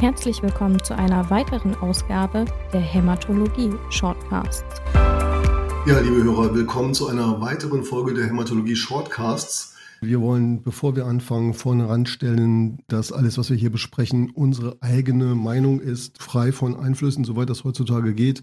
Herzlich willkommen zu einer weiteren Ausgabe der Hämatologie Shortcasts. Ja, liebe Hörer, willkommen zu einer weiteren Folge der Hämatologie Shortcasts. Wir wollen, bevor wir anfangen, vorne ranstellen, dass alles, was wir hier besprechen, unsere eigene Meinung ist, frei von Einflüssen, soweit das heutzutage geht.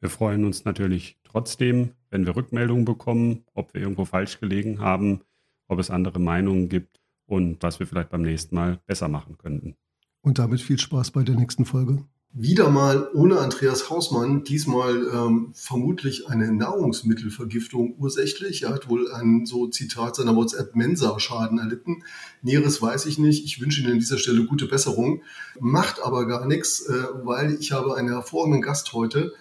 Wir freuen uns natürlich trotzdem, wenn wir Rückmeldungen bekommen, ob wir irgendwo falsch gelegen haben, ob es andere Meinungen gibt und was wir vielleicht beim nächsten Mal besser machen könnten. Und damit viel Spaß bei der nächsten Folge. Wieder mal ohne Andreas Hausmann, diesmal ähm, vermutlich eine Nahrungsmittelvergiftung ursächlich. Er hat wohl einen, so Zitat seiner WhatsApp, Mensa-Schaden erlitten. Näheres weiß ich nicht. Ich wünsche Ihnen an dieser Stelle gute Besserung. Macht aber gar nichts, äh, weil ich habe einen hervorragenden Gast heute,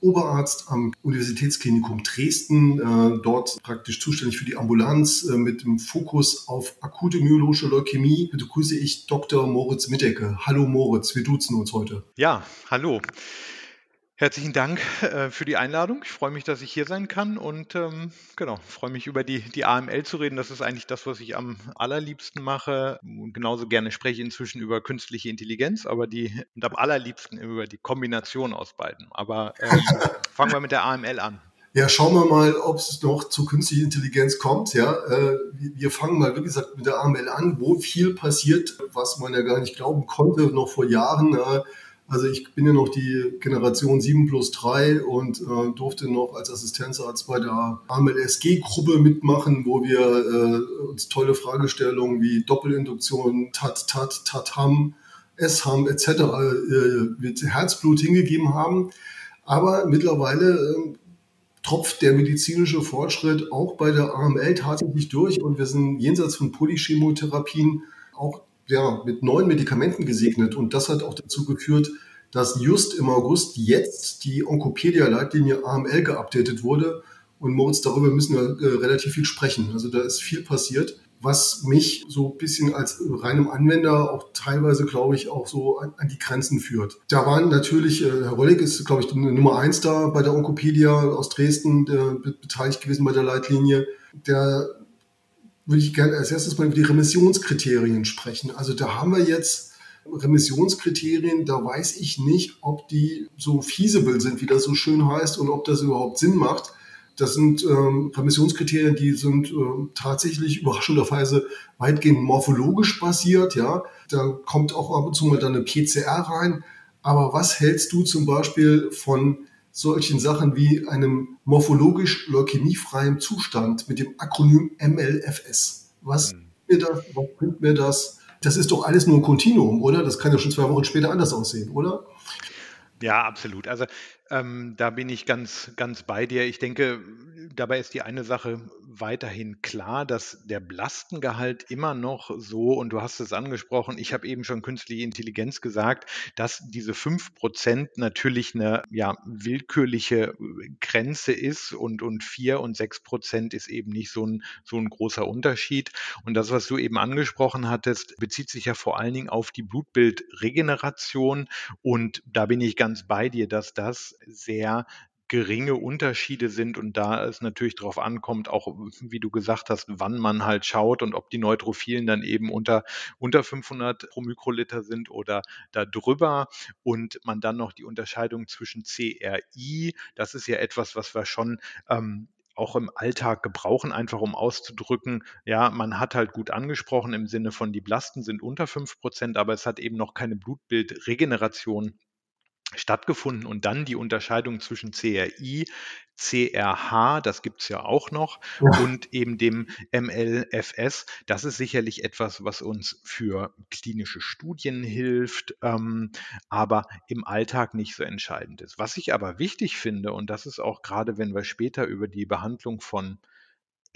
Oberarzt am Universitätsklinikum Dresden, äh, dort praktisch zuständig für die Ambulanz äh, mit dem Fokus auf akute myologische Leukämie. Begrüße ich Dr. Moritz Mittecke. Hallo Moritz, wir duzen uns heute. Ja, hallo. Herzlichen Dank äh, für die Einladung. Ich freue mich, dass ich hier sein kann und ähm, genau, freue mich über die, die AML zu reden. Das ist eigentlich das, was ich am allerliebsten mache. Und genauso gerne spreche ich inzwischen über künstliche Intelligenz, aber die und am allerliebsten über die Kombination aus beiden. Aber ähm, fangen wir mit der AML an. Ja, schauen wir mal, ob es noch zu künstlicher Intelligenz kommt. Ja, äh, wir fangen mal, wie gesagt, mit der AML an, wo viel passiert, was man ja gar nicht glauben konnte, noch vor Jahren. Äh, also ich bin ja noch die Generation 7 plus 3 und äh, durfte noch als Assistenzarzt bei der AMLSG-Gruppe mitmachen, wo wir äh, uns tolle Fragestellungen wie Doppelinduktion, TAT, TAT, TAT-HAM, S-HAM etc. Äh, mit Herzblut hingegeben haben. Aber mittlerweile äh, tropft der medizinische Fortschritt auch bei der AML tatsächlich durch und wir sind jenseits von Polychemotherapien auch ja, mit neuen Medikamenten gesegnet. Und das hat auch dazu geführt, dass just im August jetzt die Onkopedia-Leitlinie AML geupdatet wurde. Und Moritz, darüber müssen wir äh, relativ viel sprechen. Also da ist viel passiert, was mich so ein bisschen als reinem Anwender auch teilweise, glaube ich, auch so an, an die Grenzen führt. Da waren natürlich, äh, Herr Rollig ist, glaube ich, Nummer eins da bei der Onkopedia aus Dresden, der beteiligt gewesen bei der Leitlinie. Der würde ich gerne als erstes mal über die Remissionskriterien sprechen. Also da haben wir jetzt Remissionskriterien, da weiß ich nicht, ob die so feasible sind, wie das so schön heißt, und ob das überhaupt Sinn macht. Das sind ähm, Remissionskriterien, die sind ähm, tatsächlich überraschenderweise weitgehend morphologisch basiert. Ja, da kommt auch ab und zu mal dann eine PCR rein. Aber was hältst du zum Beispiel von solchen Sachen wie einem morphologisch leukämiefreien Zustand mit dem Akronym MLFS. Was, mhm. mir das, was bringt mir das? Das ist doch alles nur ein Kontinuum, oder? Das kann ja schon zwei Wochen später anders aussehen, oder? Ja, absolut. Also ähm, da bin ich ganz, ganz bei dir. Ich denke, dabei ist die eine Sache weiterhin klar, dass der Blastengehalt immer noch so, und du hast es angesprochen, ich habe eben schon künstliche Intelligenz gesagt, dass diese 5% natürlich eine ja, willkürliche Grenze ist und, und 4 und 6% ist eben nicht so ein, so ein großer Unterschied. Und das, was du eben angesprochen hattest, bezieht sich ja vor allen Dingen auf die Blutbildregeneration. Und da bin ich ganz bei dir, dass das sehr geringe Unterschiede sind und da es natürlich darauf ankommt, auch wie du gesagt hast, wann man halt schaut und ob die Neutrophilen dann eben unter, unter 500 pro Mikroliter sind oder da drüber und man dann noch die Unterscheidung zwischen CRI, das ist ja etwas, was wir schon ähm, auch im Alltag gebrauchen, einfach um auszudrücken, ja, man hat halt gut angesprochen im Sinne von die Blasten sind unter 5 Prozent, aber es hat eben noch keine Blutbildregeneration stattgefunden und dann die Unterscheidung zwischen CRI, CRH, das gibt es ja auch noch, ja. und eben dem MLFS. Das ist sicherlich etwas, was uns für klinische Studien hilft, ähm, aber im Alltag nicht so entscheidend ist. Was ich aber wichtig finde, und das ist auch gerade, wenn wir später über die Behandlung von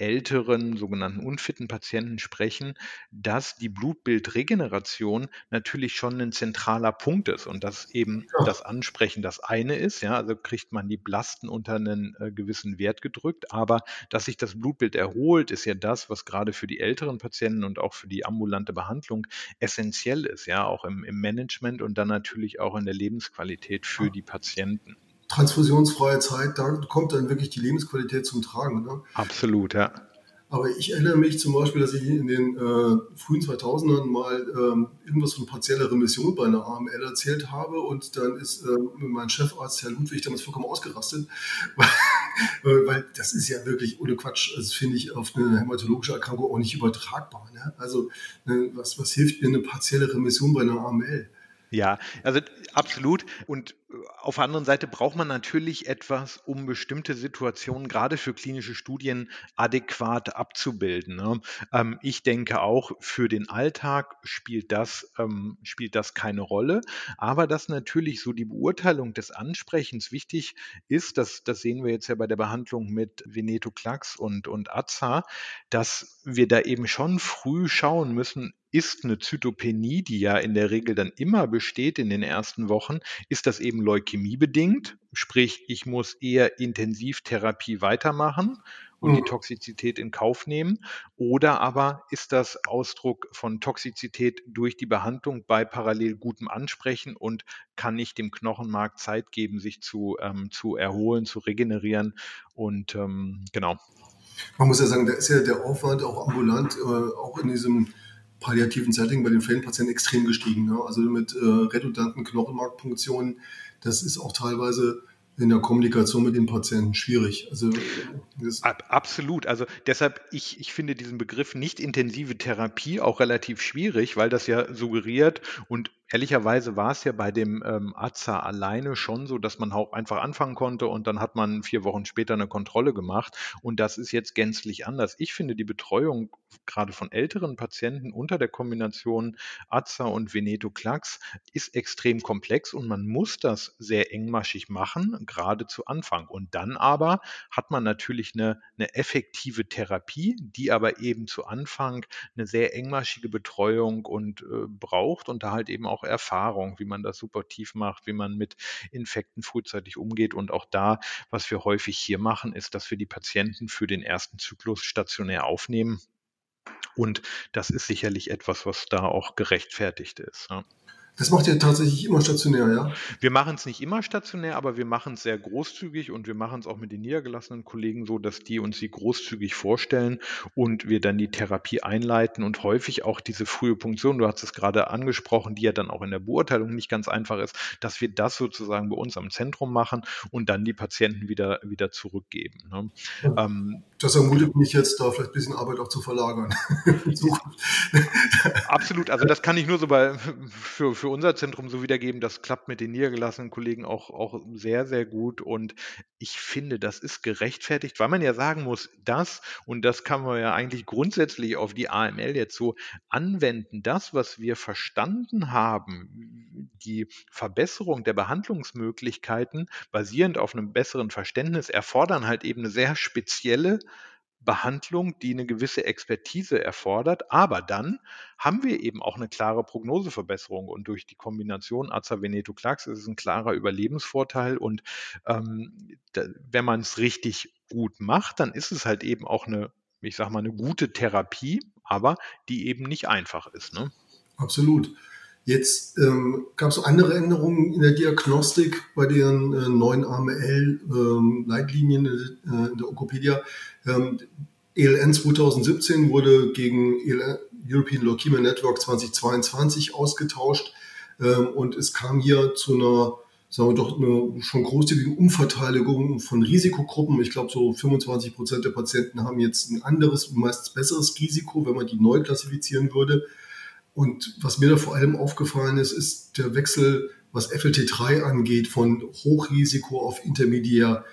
älteren, sogenannten unfitten Patienten sprechen, dass die Blutbildregeneration natürlich schon ein zentraler Punkt ist und dass eben ja. das Ansprechen das eine ist, ja, also kriegt man die Blasten unter einen äh, gewissen Wert gedrückt, aber dass sich das Blutbild erholt, ist ja das, was gerade für die älteren Patienten und auch für die ambulante Behandlung essentiell ist, ja, auch im, im Management und dann natürlich auch in der Lebensqualität für die Patienten transfusionsfreie Zeit, da kommt dann wirklich die Lebensqualität zum Tragen. Ne? Absolut, ja. Aber ich erinnere mich zum Beispiel, dass ich in den äh, frühen 2000ern mal ähm, irgendwas von partieller Remission bei einer AML erzählt habe und dann ist äh, mein Chefarzt, Herr Ludwig, damals vollkommen ausgerastet, weil, weil das ist ja wirklich ohne Quatsch, das finde ich auf eine hämatologische Erkrankung auch nicht übertragbar. Ne? Also ne, was, was hilft mir eine partielle Remission bei einer AML? Ja, also absolut. Und auf der anderen Seite braucht man natürlich etwas, um bestimmte Situationen gerade für klinische Studien adäquat abzubilden. Ne? Ähm, ich denke auch, für den Alltag spielt das, ähm, spielt das keine Rolle. Aber dass natürlich so die Beurteilung des Ansprechens wichtig ist, das, das sehen wir jetzt ja bei der Behandlung mit Venetoclax und, und AZA, dass wir da eben schon früh schauen müssen, ist eine Zytopenie, die ja in der Regel dann immer besteht in den ersten Wochen, ist das eben Leukämie bedingt, sprich ich muss eher Intensivtherapie weitermachen und die mhm. Toxizität in Kauf nehmen? Oder aber ist das Ausdruck von Toxizität durch die Behandlung bei parallel gutem Ansprechen und kann ich dem Knochenmark Zeit geben, sich zu, ähm, zu erholen, zu regenerieren? Und ähm, genau. Man muss ja sagen, da ist ja der Aufwand auch ambulant, äh, auch in diesem palliativen Setting bei den Fällenpatienten extrem gestiegen. Ne? Also mit äh, redundanten Knochenmarkpunktionen, das ist auch teilweise in der Kommunikation mit den Patienten schwierig. Also Absolut. Also deshalb, ich, ich finde diesen Begriff nicht intensive Therapie auch relativ schwierig, weil das ja suggeriert und Ehrlicherweise war es ja bei dem ähm, AZA alleine schon so, dass man auch einfach anfangen konnte und dann hat man vier Wochen später eine Kontrolle gemacht. Und das ist jetzt gänzlich anders. Ich finde die Betreuung gerade von älteren Patienten unter der Kombination AZA und Venetoclax ist extrem komplex und man muss das sehr engmaschig machen, gerade zu Anfang. Und dann aber hat man natürlich eine, eine effektive Therapie, die aber eben zu Anfang eine sehr engmaschige Betreuung und äh, braucht und da halt eben auch auch Erfahrung, wie man das super tief macht, wie man mit Infekten frühzeitig umgeht. Und auch da, was wir häufig hier machen, ist, dass wir die Patienten für den ersten Zyklus stationär aufnehmen. Und das ist sicherlich etwas, was da auch gerechtfertigt ist. Ja. Das macht ihr tatsächlich immer stationär, ja? Wir machen es nicht immer stationär, aber wir machen es sehr großzügig und wir machen es auch mit den niedergelassenen Kollegen so, dass die uns sie großzügig vorstellen und wir dann die Therapie einleiten und häufig auch diese frühe Punktion, du hast es gerade angesprochen, die ja dann auch in der Beurteilung nicht ganz einfach ist, dass wir das sozusagen bei uns am Zentrum machen und dann die Patienten wieder, wieder zurückgeben. Ne? Ja. Ähm, das ermutigt mich jetzt, da vielleicht ein bisschen Arbeit auch zu verlagern. Absolut, also das kann ich nur so bei, für, für unser Zentrum so wiedergeben. Das klappt mit den niedergelassenen Kollegen auch, auch sehr, sehr gut. Und ich finde, das ist gerechtfertigt, weil man ja sagen muss, das, und das kann man ja eigentlich grundsätzlich auf die AML jetzt so anwenden, das, was wir verstanden haben, die Verbesserung der Behandlungsmöglichkeiten basierend auf einem besseren Verständnis, erfordern halt eben eine sehr spezielle Behandlung, die eine gewisse Expertise erfordert. Aber dann haben wir eben auch eine klare Prognoseverbesserung und durch die Kombination Azavenetoclax ist es ein klarer Überlebensvorteil und ähm, da, wenn man es richtig gut macht, dann ist es halt eben auch eine, ich sag mal, eine gute Therapie, aber die eben nicht einfach ist. Ne? Absolut. Jetzt ähm, gab es andere Änderungen in der Diagnostik bei den äh, neuen AML-Leitlinien ähm, äh, in der Okopedia. Ähm, ELN 2017 wurde gegen ELN, European Leukemia Network 2022 ausgetauscht ähm, und es kam hier zu einer sagen wir doch eine schon großzügige Umverteilung von Risikogruppen. Ich glaube, so 25 Prozent der Patienten haben jetzt ein anderes, meistens besseres Risiko, wenn man die neu klassifizieren würde. Und was mir da vor allem aufgefallen ist, ist der Wechsel, was FLT3 angeht, von Hochrisiko auf Intermediär.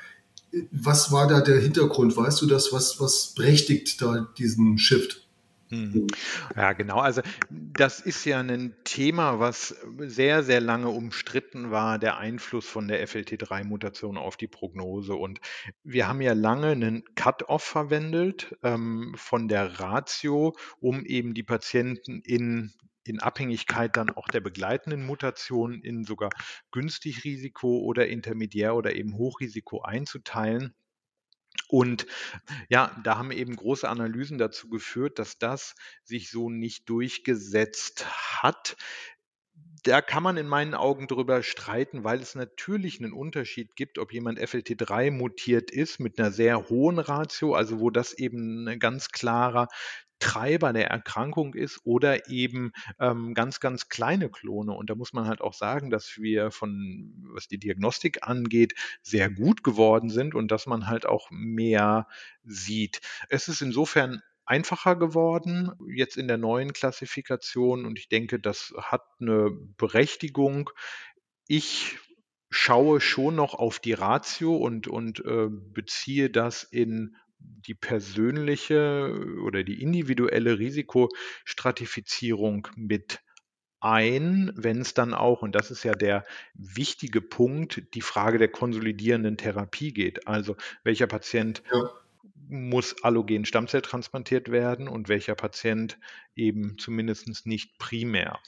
Was war da der Hintergrund? Weißt du das? Was, was berechtigt da diesen Shift? Mhm. Ja, genau. Also das ist ja ein Thema, was sehr, sehr lange umstritten war, der Einfluss von der FLT3-Mutation auf die Prognose. Und wir haben ja lange einen Cut-off verwendet ähm, von der Ratio, um eben die Patienten in in Abhängigkeit dann auch der begleitenden Mutation in sogar günstig Risiko oder intermediär oder eben Hochrisiko einzuteilen. Und ja, da haben eben große Analysen dazu geführt, dass das sich so nicht durchgesetzt hat. Da kann man in meinen Augen drüber streiten, weil es natürlich einen Unterschied gibt, ob jemand FLT3 mutiert ist mit einer sehr hohen Ratio, also wo das eben ein ganz klarer Treiber der Erkrankung ist oder eben ähm, ganz, ganz kleine Klone. Und da muss man halt auch sagen, dass wir von, was die Diagnostik angeht, sehr gut geworden sind und dass man halt auch mehr sieht. Es ist insofern einfacher geworden, jetzt in der neuen Klassifikation. Und ich denke, das hat eine Berechtigung. Ich schaue schon noch auf die Ratio und, und äh, beziehe das in die persönliche oder die individuelle Risikostratifizierung mit ein, wenn es dann auch, und das ist ja der wichtige Punkt, die Frage der konsolidierenden Therapie geht. Also welcher Patient ja. muss allogen Stammzelltransplantiert werden und welcher Patient eben zumindest nicht primär.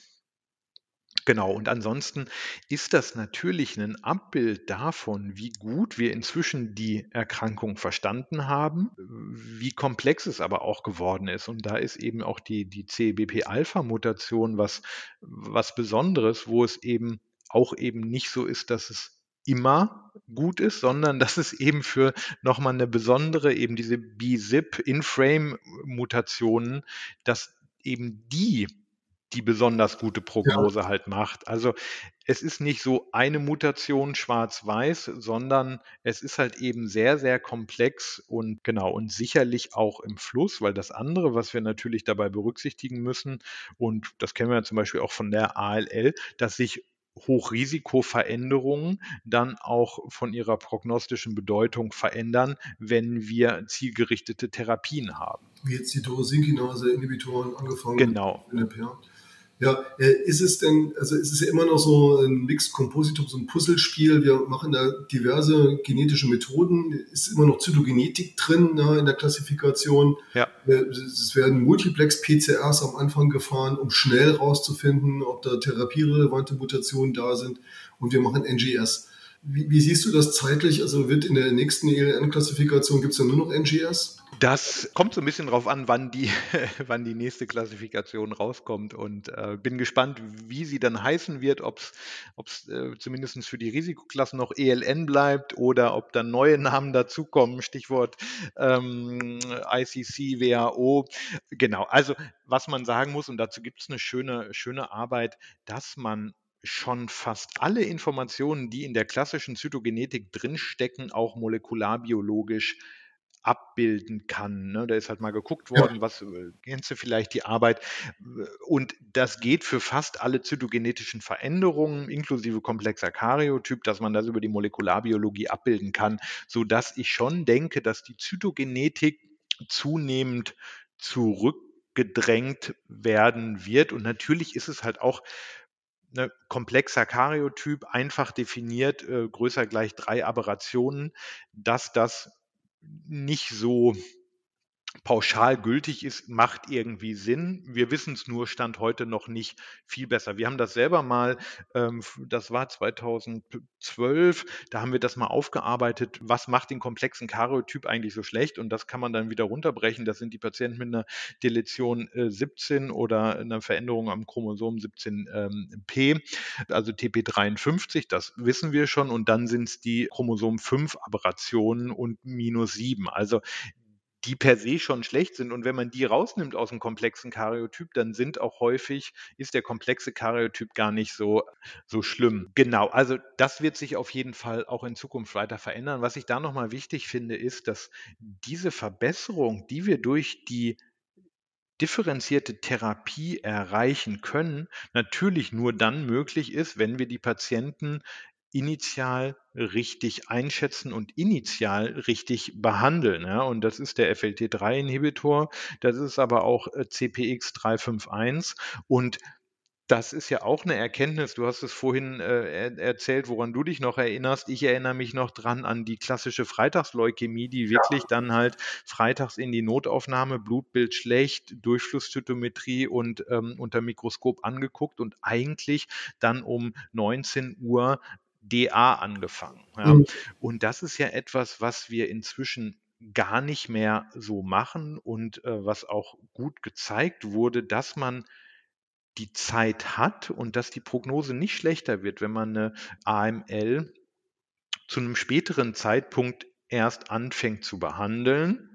Genau, und ansonsten ist das natürlich ein Abbild davon, wie gut wir inzwischen die Erkrankung verstanden haben, wie komplex es aber auch geworden ist. Und da ist eben auch die, die CBP-Alpha-Mutation was, was Besonderes, wo es eben auch eben nicht so ist, dass es immer gut ist, sondern dass es eben für nochmal eine besondere, eben diese B-Zip-In-Frame-Mutationen, dass eben die die besonders gute Prognose ja. halt macht. Also es ist nicht so eine Mutation schwarz-weiß, sondern es ist halt eben sehr, sehr komplex und genau und sicherlich auch im Fluss, weil das andere, was wir natürlich dabei berücksichtigen müssen, und das kennen wir ja zum Beispiel auch von der ALL, dass sich Hochrisikoveränderungen dann auch von ihrer prognostischen Bedeutung verändern, wenn wir zielgerichtete Therapien haben. Wie jetzt die Torosinkinase-Inhibitoren angefangen genau. NPR. Ja, äh, ist es denn, also ist es ja immer noch so ein Mixed Compositum, so ein Puzzlespiel. Wir machen da diverse genetische Methoden. Ist immer noch Zytogenetik drin ne, in der Klassifikation. Ja. Äh, es werden Multiplex-PCRs am Anfang gefahren, um schnell rauszufinden, ob da therapierelevante Mutationen da sind. Und wir machen NGS. Wie, wie siehst du das zeitlich? Also wird in der nächsten ELN-Klassifikation gibt es dann nur noch NGS? Das kommt so ein bisschen drauf an, wann die, wann die nächste Klassifikation rauskommt und äh, bin gespannt, wie sie dann heißen wird, ob es äh, zumindest für die Risikoklassen noch ELN bleibt oder ob dann neue Namen dazukommen, Stichwort ähm, ICC, WHO. Genau, also was man sagen muss, und dazu gibt es eine schöne, schöne Arbeit, dass man schon fast alle Informationen, die in der klassischen Zytogenetik drinstecken, auch molekularbiologisch abbilden kann. Ne? Da ist halt mal geguckt worden, was äh, kennst du vielleicht die Arbeit? Und das geht für fast alle zytogenetischen Veränderungen, inklusive komplexer Karyotyp, dass man das über die Molekularbiologie abbilden kann, sodass ich schon denke, dass die Zytogenetik zunehmend zurückgedrängt werden wird. Und natürlich ist es halt auch ne, komplexer Karyotyp, einfach definiert, äh, größer gleich drei Aberrationen, dass das nicht so pauschal gültig ist, macht irgendwie Sinn. Wir wissen es nur, stand heute noch nicht viel besser. Wir haben das selber mal, ähm, das war 2012, da haben wir das mal aufgearbeitet, was macht den komplexen Karyotyp eigentlich so schlecht und das kann man dann wieder runterbrechen. Das sind die Patienten mit einer Deletion äh, 17 oder einer Veränderung am Chromosom 17p, ähm, also TP53, das wissen wir schon und dann sind es die Chromosom 5 Aberrationen und minus 7. Also die per se schon schlecht sind. Und wenn man die rausnimmt aus dem komplexen Karyotyp, dann sind auch häufig, ist der komplexe Karyotyp gar nicht so, so schlimm. Genau, also das wird sich auf jeden Fall auch in Zukunft weiter verändern. Was ich da nochmal wichtig finde, ist, dass diese Verbesserung, die wir durch die differenzierte Therapie erreichen können, natürlich nur dann möglich ist, wenn wir die Patienten initial richtig einschätzen und initial richtig behandeln. Ja? Und das ist der FLT3-Inhibitor, das ist aber auch äh, CPX 351 und das ist ja auch eine Erkenntnis. Du hast es vorhin äh, erzählt, woran du dich noch erinnerst. Ich erinnere mich noch dran an die klassische Freitagsleukämie, die wirklich dann halt freitags in die Notaufnahme, Blutbild schlecht, Durchflusszytometrie und ähm, unter Mikroskop angeguckt und eigentlich dann um 19 Uhr DA angefangen. Ja. Mhm. Und das ist ja etwas, was wir inzwischen gar nicht mehr so machen und äh, was auch gut gezeigt wurde, dass man die Zeit hat und dass die Prognose nicht schlechter wird, wenn man eine AML zu einem späteren Zeitpunkt erst anfängt zu behandeln,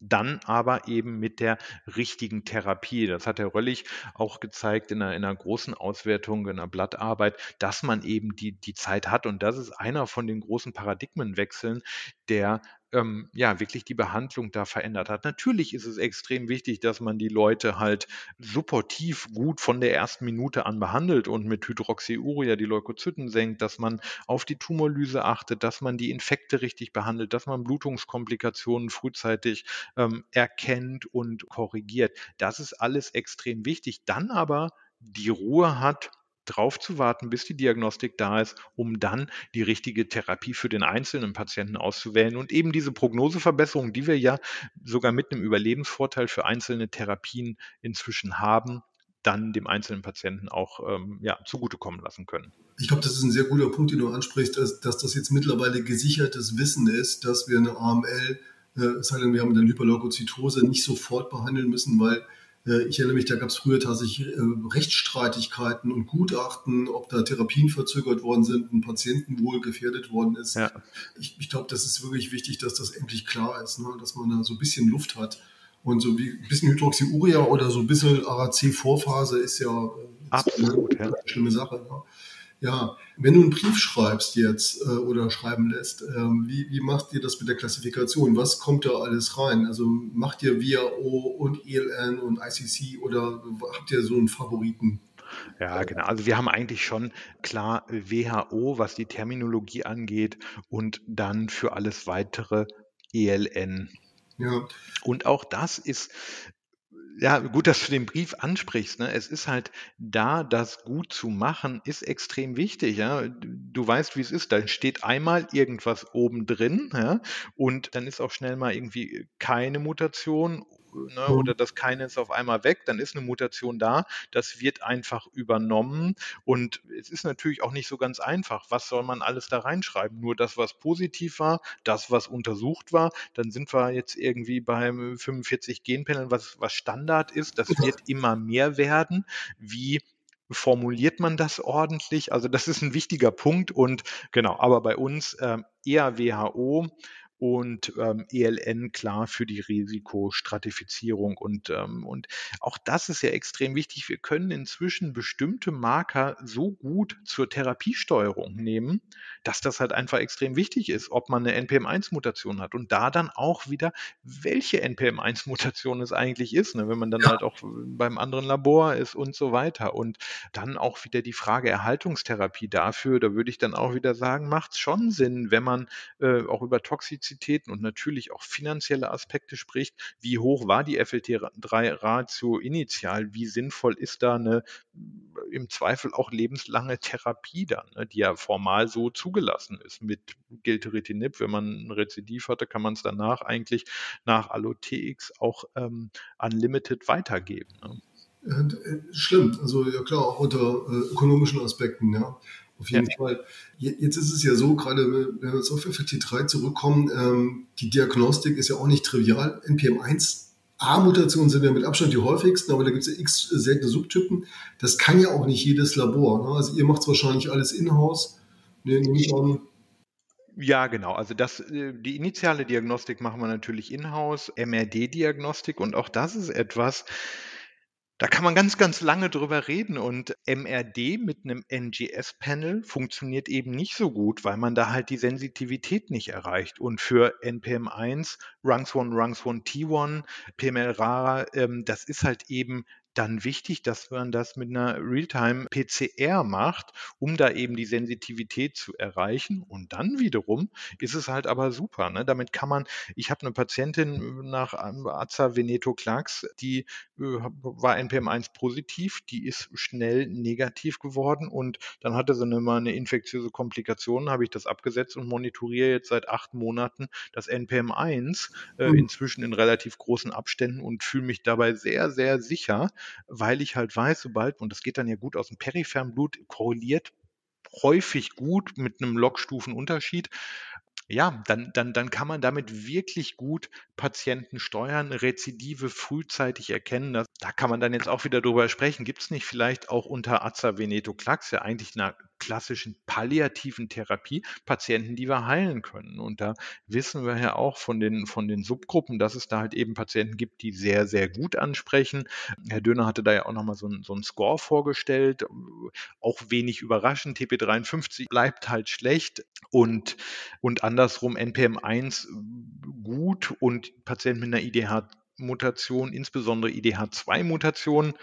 dann aber eben mit der richtigen Therapie. Das hat Herr Röllig auch gezeigt in einer, in einer, großen Auswertung, in einer Blattarbeit, dass man eben die, die Zeit hat. Und das ist einer von den großen Paradigmenwechseln, der ähm, ja wirklich die Behandlung da verändert hat. Natürlich ist es extrem wichtig, dass man die Leute halt supportiv gut von der ersten Minute an behandelt und mit Hydroxyuria die Leukozyten senkt, dass man auf die Tumorlyse achtet, dass man die Infekte richtig behandelt, dass man Blutungskomplikationen frühzeitig ähm, erkennt und korrigiert. Das ist alles extrem wichtig. Dann aber die Ruhe hat, drauf zu warten, bis die Diagnostik da ist, um dann die richtige Therapie für den einzelnen Patienten auszuwählen und eben diese Prognoseverbesserung, die wir ja sogar mit einem Überlebensvorteil für einzelne Therapien inzwischen haben, dann dem einzelnen Patienten auch ähm, ja, zugutekommen lassen können. Ich glaube, das ist ein sehr guter Punkt, den du ansprichst, dass, dass das jetzt mittlerweile gesichertes Wissen ist, dass wir eine AML, äh, sei denn wir haben eine Hyperleukozytose, nicht sofort behandeln müssen, weil ich erinnere mich, da gab es früher tatsächlich äh, Rechtsstreitigkeiten und Gutachten, ob da Therapien verzögert worden sind, ein Patientenwohl gefährdet worden ist. Ja. Ich, ich glaube, das ist wirklich wichtig, dass das endlich klar ist, ne? dass man da so ein bisschen Luft hat. Und so wie ein bisschen Hydroxyuria oder so ein bisschen ARAC-Vorphase ist ja, äh, Absolut, eine, ja. schlimme Sache. Ne? Ja, wenn du einen Brief schreibst jetzt äh, oder schreiben lässt, äh, wie, wie macht ihr das mit der Klassifikation? Was kommt da alles rein? Also macht ihr WHO und ELN und ICC oder habt ihr so einen Favoriten? Ja, genau. Also wir haben eigentlich schon klar WHO, was die Terminologie angeht und dann für alles weitere ELN. Ja. Und auch das ist ja, gut, dass du den Brief ansprichst. Ne? Es ist halt da, das gut zu machen, ist extrem wichtig. Ja? Du weißt, wie es ist. Da steht einmal irgendwas oben drin ja? und dann ist auch schnell mal irgendwie keine Mutation ne, oder das keine ist auf einmal weg, dann ist eine Mutation da. Das wird einfach übernommen und es ist natürlich auch nicht so ganz einfach. Was soll man alles da reinschreiben? Nur das, was positiv war, das, was untersucht war. Dann sind wir jetzt irgendwie beim 45 Genpanel, was, was Standard ist. Das wird immer mehr werden. Wie formuliert man das ordentlich? Also das ist ein wichtiger Punkt und genau, aber bei uns äh, eher WHO und ähm, ELN klar für die Risikostratifizierung. Und, ähm, und auch das ist ja extrem wichtig. Wir können inzwischen bestimmte Marker so gut zur Therapiesteuerung nehmen, dass das halt einfach extrem wichtig ist, ob man eine NPM1-Mutation hat. Und da dann auch wieder, welche NPM1-Mutation es eigentlich ist, ne? wenn man dann ja. halt auch beim anderen Labor ist und so weiter. Und dann auch wieder die Frage Erhaltungstherapie dafür, da würde ich dann auch wieder sagen, macht es schon Sinn, wenn man äh, auch über Toxizität Kapazitäten und natürlich auch finanzielle Aspekte spricht. Wie hoch war die FLT3-Ratio initial? Wie sinnvoll ist da eine im Zweifel auch lebenslange Therapie dann, ne, die ja formal so zugelassen ist mit Gilteritinib. Wenn man ein Rezidiv hatte, kann man es danach eigentlich nach AlloTX auch ähm, unlimited weitergeben. Ne? Äh, schlimm, also ja klar, auch unter äh, ökonomischen Aspekten, ja. Auf jeden ja. Fall. Jetzt ist es ja so, gerade wenn wir jetzt auf FFT3 zurückkommen, ähm, die Diagnostik ist ja auch nicht trivial. NPM1 A-Mutationen sind ja mit Abstand die häufigsten, aber da gibt es ja x seltene Subtypen. Das kann ja auch nicht jedes Labor. Ne? Also ihr macht es wahrscheinlich alles in-house. Nee, ja, genau. Also das, äh, die initiale Diagnostik machen wir natürlich in-house, MRD-Diagnostik und auch das ist etwas, da kann man ganz, ganz lange drüber reden und MRD mit einem NGS-Panel funktioniert eben nicht so gut, weil man da halt die Sensitivität nicht erreicht. Und für NPM1, Rungs1, Rungs1, T1, PML-RARA, ähm, das ist halt eben dann wichtig, dass man das mit einer Realtime-PCR macht, um da eben die Sensitivität zu erreichen. Und dann wiederum ist es halt aber super. Ne? Damit kann man, ich habe eine Patientin nach Aza Veneto Clarks, die äh, war NPM1 positiv, die ist schnell negativ geworden und dann hatte sie eine, mal eine infektiöse Komplikation, habe ich das abgesetzt und monitoriere jetzt seit acht Monaten das NPM1, äh, mhm. inzwischen in relativ großen Abständen und fühle mich dabei sehr, sehr sicher, weil ich halt weiß, sobald, und das geht dann ja gut aus dem peripheren Blut, korreliert häufig gut mit einem Logstufenunterschied ja, dann, dann, dann kann man damit wirklich gut Patienten steuern, Rezidive frühzeitig erkennen. Das, da kann man dann jetzt auch wieder drüber sprechen. Gibt es nicht vielleicht auch unter Azavenetoclax ja eigentlich eine klassischen palliativen Therapie Patienten, die wir heilen können. Und da wissen wir ja auch von den, von den Subgruppen, dass es da halt eben Patienten gibt, die sehr, sehr gut ansprechen. Herr Döner hatte da ja auch nochmal so, so einen Score vorgestellt. Auch wenig überraschend. TP53 bleibt halt schlecht und, und andersrum NPM1 gut und Patienten mit einer IDH Mutation, insbesondere IDH2-Mutationen,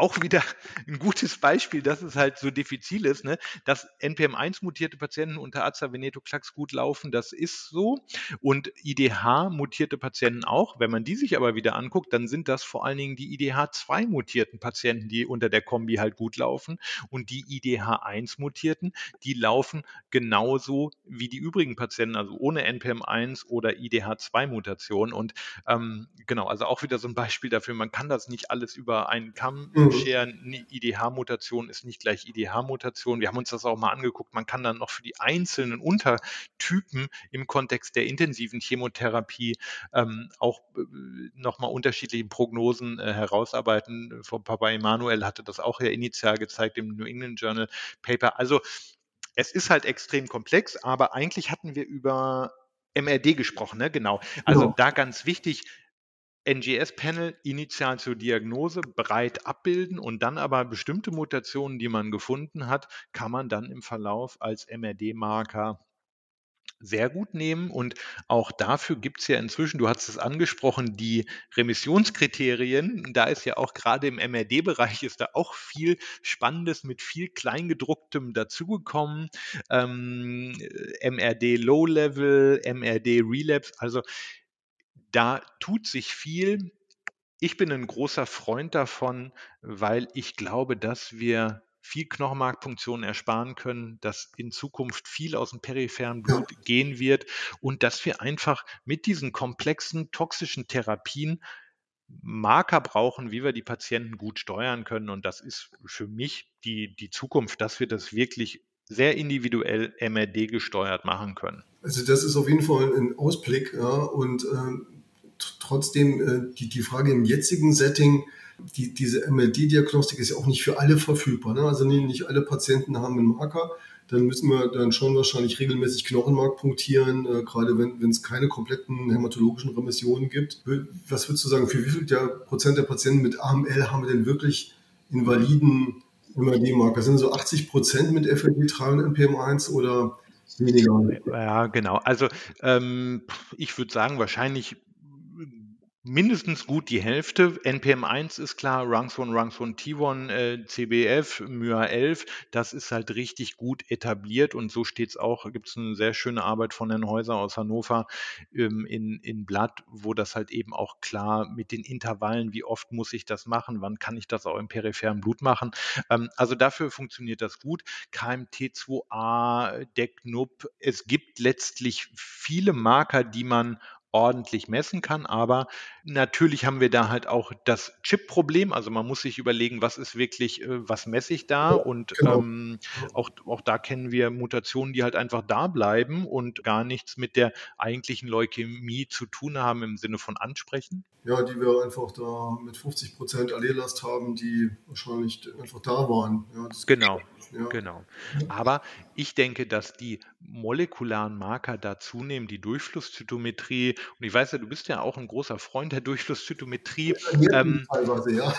auch wieder ein gutes Beispiel, dass es halt so diffizil ist, ne? dass NPM1-mutierte Patienten unter Aza-Venetoclax gut laufen, das ist so. Und IDH-mutierte Patienten auch. Wenn man die sich aber wieder anguckt, dann sind das vor allen Dingen die IDH2-mutierten Patienten, die unter der Kombi halt gut laufen. Und die IDH1-mutierten, die laufen genauso wie die übrigen Patienten, also ohne NPM1 oder IDH2-Mutation. Und ähm, genau, also auch wieder so ein Beispiel dafür, man kann das nicht alles über einen Kamm mhm Share, IDH-Mutation ist nicht gleich IDH-Mutation. Wir haben uns das auch mal angeguckt. Man kann dann noch für die einzelnen Untertypen im Kontext der intensiven Chemotherapie ähm, auch äh, nochmal unterschiedliche Prognosen äh, herausarbeiten. Papa Emanuel hatte das auch ja initial gezeigt im New England Journal Paper. Also es ist halt extrem komplex, aber eigentlich hatten wir über MRD gesprochen, ne? Genau. Also genau. da ganz wichtig, NGS-Panel initial zur Diagnose breit abbilden und dann aber bestimmte Mutationen, die man gefunden hat, kann man dann im Verlauf als MRD-Marker sehr gut nehmen. Und auch dafür gibt es ja inzwischen, du hast es angesprochen, die Remissionskriterien. Da ist ja auch gerade im MRD-Bereich ist da auch viel Spannendes mit viel Kleingedrucktem dazugekommen. Ähm, MRD Low Level, MRD Relapse. Also da tut sich viel. Ich bin ein großer Freund davon, weil ich glaube, dass wir viel Knochenmarkpunktion ersparen können, dass in Zukunft viel aus dem peripheren Blut gehen wird und dass wir einfach mit diesen komplexen toxischen Therapien Marker brauchen, wie wir die Patienten gut steuern können. Und das ist für mich die, die Zukunft, dass wir das wirklich sehr individuell MRD gesteuert machen können. Also das ist auf jeden Fall ein Ausblick. Ja, und ähm, trotzdem äh, die, die Frage im jetzigen Setting, die, diese MLD-Diagnostik ist ja auch nicht für alle verfügbar. Ne? Also nicht, nicht alle Patienten haben einen Marker. Dann müssen wir dann schon wahrscheinlich regelmäßig Knochenmark punktieren, äh, gerade wenn es keine kompletten hämatologischen Remissionen gibt. Was würdest du sagen, für wie viel der Prozent der Patienten mit AML haben wir denn wirklich invaliden MRD-Marker? Sind so 80 Prozent mit FLD3 und NPM1 oder weniger? Ja, genau. Also ähm, ich würde sagen, wahrscheinlich mindestens gut die Hälfte. NPM1 ist klar, Rungs1, Rungs1, T1, äh, CBF, MYA11, das ist halt richtig gut etabliert und so steht es auch, gibt es eine sehr schöne Arbeit von Herrn Häuser aus Hannover ähm, in, in Blatt, wo das halt eben auch klar mit den Intervallen, wie oft muss ich das machen, wann kann ich das auch im peripheren Blut machen. Ähm, also dafür funktioniert das gut. KMT2A, DECNUP, es gibt letztlich viele Marker, die man ordentlich messen kann. Aber natürlich haben wir da halt auch das Chip-Problem. Also man muss sich überlegen, was ist wirklich, äh, was messe ich da? Und genau. ähm, auch, auch da kennen wir Mutationen, die halt einfach da bleiben und gar nichts mit der eigentlichen Leukämie zu tun haben im Sinne von Ansprechen. Ja, die wir einfach da mit 50 Prozent Allellast haben, die wahrscheinlich einfach da waren. Ja, genau. Ja. Genau. Aber ich denke, dass die molekularen Marker da zunehmen, die Durchflusszytometrie. Und ich weiß ja, du bist ja auch ein großer Freund der Durchflusszytometrie. Ja, ähm, ja.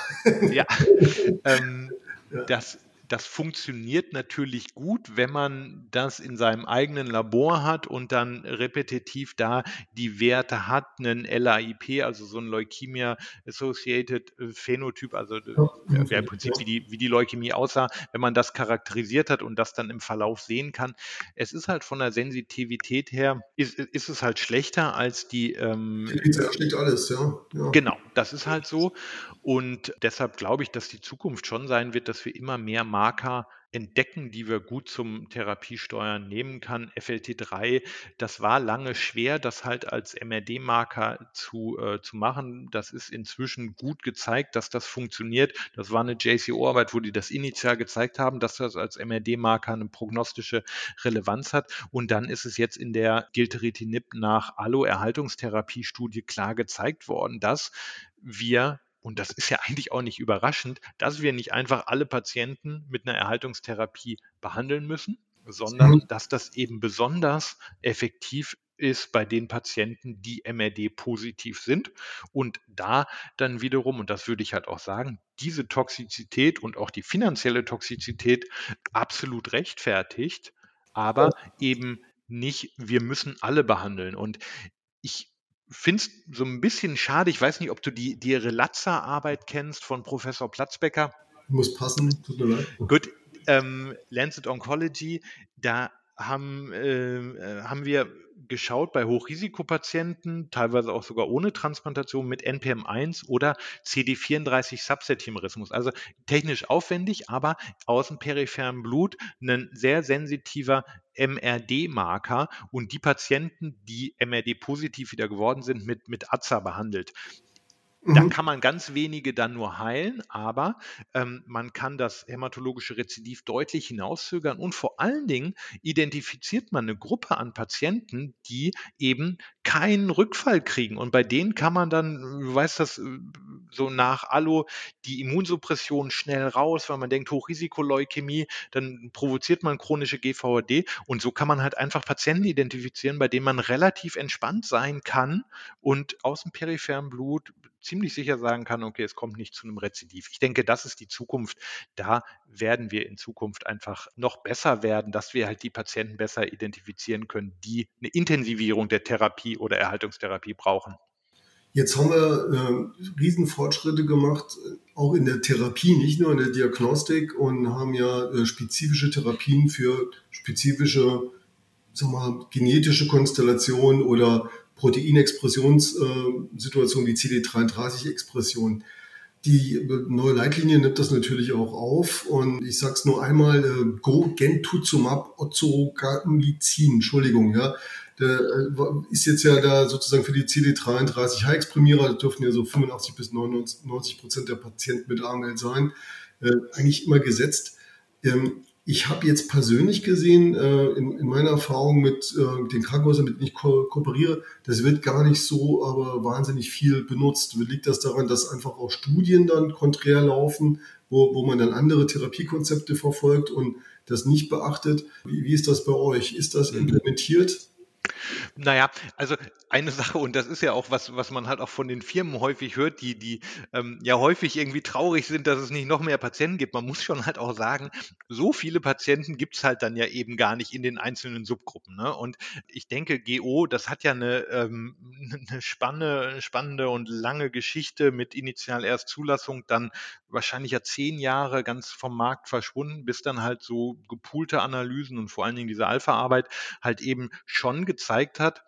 ja ähm, ja. Das, das funktioniert natürlich gut, wenn man das in seinem eigenen Labor hat und dann repetitiv da die Werte hat, einen LAIP, also so ein Leukemia Associated äh, Phänotyp, also ja, ja, im Prinzip wie die, wie die Leukämie aussah, wenn man das charakterisiert hat und das dann im Verlauf sehen kann. Es ist halt von der Sensitivität her, ist, ist es halt schlechter als die. Ähm, schlägt alles, ja. ja. Genau, das ist halt so. Und deshalb glaube ich, dass die Zukunft schon sein wird, dass wir immer mehr Marker entdecken, die wir gut zum Therapiesteuern nehmen kann. FLT3, das war lange schwer, das halt als MRD-Marker zu, äh, zu machen. Das ist inzwischen gut gezeigt, dass das funktioniert. Das war eine JCO-Arbeit, wo die das initial gezeigt haben, dass das als MRD-Marker eine prognostische Relevanz hat. Und dann ist es jetzt in der Gilteritinib nach Allo-Erhaltungstherapie-Studie klar gezeigt worden, dass wir und das ist ja eigentlich auch nicht überraschend, dass wir nicht einfach alle Patienten mit einer Erhaltungstherapie behandeln müssen, sondern mhm. dass das eben besonders effektiv ist bei den Patienten, die MRD positiv sind und da dann wiederum, und das würde ich halt auch sagen, diese Toxizität und auch die finanzielle Toxizität absolut rechtfertigt, aber eben nicht, wir müssen alle behandeln. Und ich finde es so ein bisschen schade. Ich weiß nicht, ob du die, die Relazza-Arbeit kennst von Professor Platzbecker. Muss passen, tut mir leid. Gut, ähm, Lancet Oncology, da haben, äh, äh haben wir geschaut bei Hochrisikopatienten, teilweise auch sogar ohne Transplantation mit NPM1 oder CD34-Subset-Chimerismus. Also technisch aufwendig, aber aus dem peripheren Blut ein sehr sensitiver MRD-Marker und die Patienten, die MRD-positiv wieder geworden sind, mit, mit AZA behandelt. Da mhm. kann man ganz wenige dann nur heilen, aber ähm, man kann das hämatologische Rezidiv deutlich hinauszögern und vor allen Dingen identifiziert man eine Gruppe an Patienten, die eben keinen Rückfall kriegen. Und bei denen kann man dann, du weißt das, äh, so nach Allo die Immunsuppression schnell raus, weil man denkt, Hochrisikoleukämie, dann provoziert man chronische GVHD und so kann man halt einfach Patienten identifizieren, bei denen man relativ entspannt sein kann und aus dem peripheren Blut ziemlich sicher sagen kann, okay, es kommt nicht zu einem Rezidiv. Ich denke, das ist die Zukunft. Da werden wir in Zukunft einfach noch besser werden, dass wir halt die Patienten besser identifizieren können, die eine Intensivierung der Therapie oder Erhaltungstherapie brauchen. Jetzt haben wir äh, Riesenfortschritte gemacht, auch in der Therapie, nicht nur in der Diagnostik und haben ja äh, spezifische Therapien für spezifische, sag mal, genetische Konstellationen oder Proteinexpressionssituation wie CD33-Expression. Die neue Leitlinie nimmt das natürlich auch auf und ich sage es nur einmal, äh, Go Ozogamicin, Entschuldigung, ja, der äh, ist jetzt ja da sozusagen für die CD33 High-Exprimierer, da dürften ja so 85 bis 99 Prozent der Patienten mit AML sein, äh, eigentlich immer gesetzt. Ähm, ich habe jetzt persönlich gesehen, äh, in, in, meiner Erfahrung mit äh, den Krankenhäusern, mit denen ich ko kooperiere, das wird gar nicht so aber wahnsinnig viel benutzt. Liegt das daran, dass einfach auch Studien dann konträr laufen, wo, wo man dann andere Therapiekonzepte verfolgt und das nicht beachtet? Wie, wie ist das bei euch? Ist das mhm. implementiert? Naja, also eine Sache, und das ist ja auch was, was man halt auch von den Firmen häufig hört, die, die ähm, ja häufig irgendwie traurig sind, dass es nicht noch mehr Patienten gibt. Man muss schon halt auch sagen, so viele Patienten gibt es halt dann ja eben gar nicht in den einzelnen Subgruppen. Ne? Und ich denke, GO, das hat ja eine, ähm, eine spannende, spannende und lange Geschichte mit initial erst Zulassung, dann wahrscheinlich ja zehn Jahre ganz vom Markt verschwunden, bis dann halt so gepoolte Analysen und vor allen Dingen diese Alpha-Arbeit halt eben schon gezeigt hat,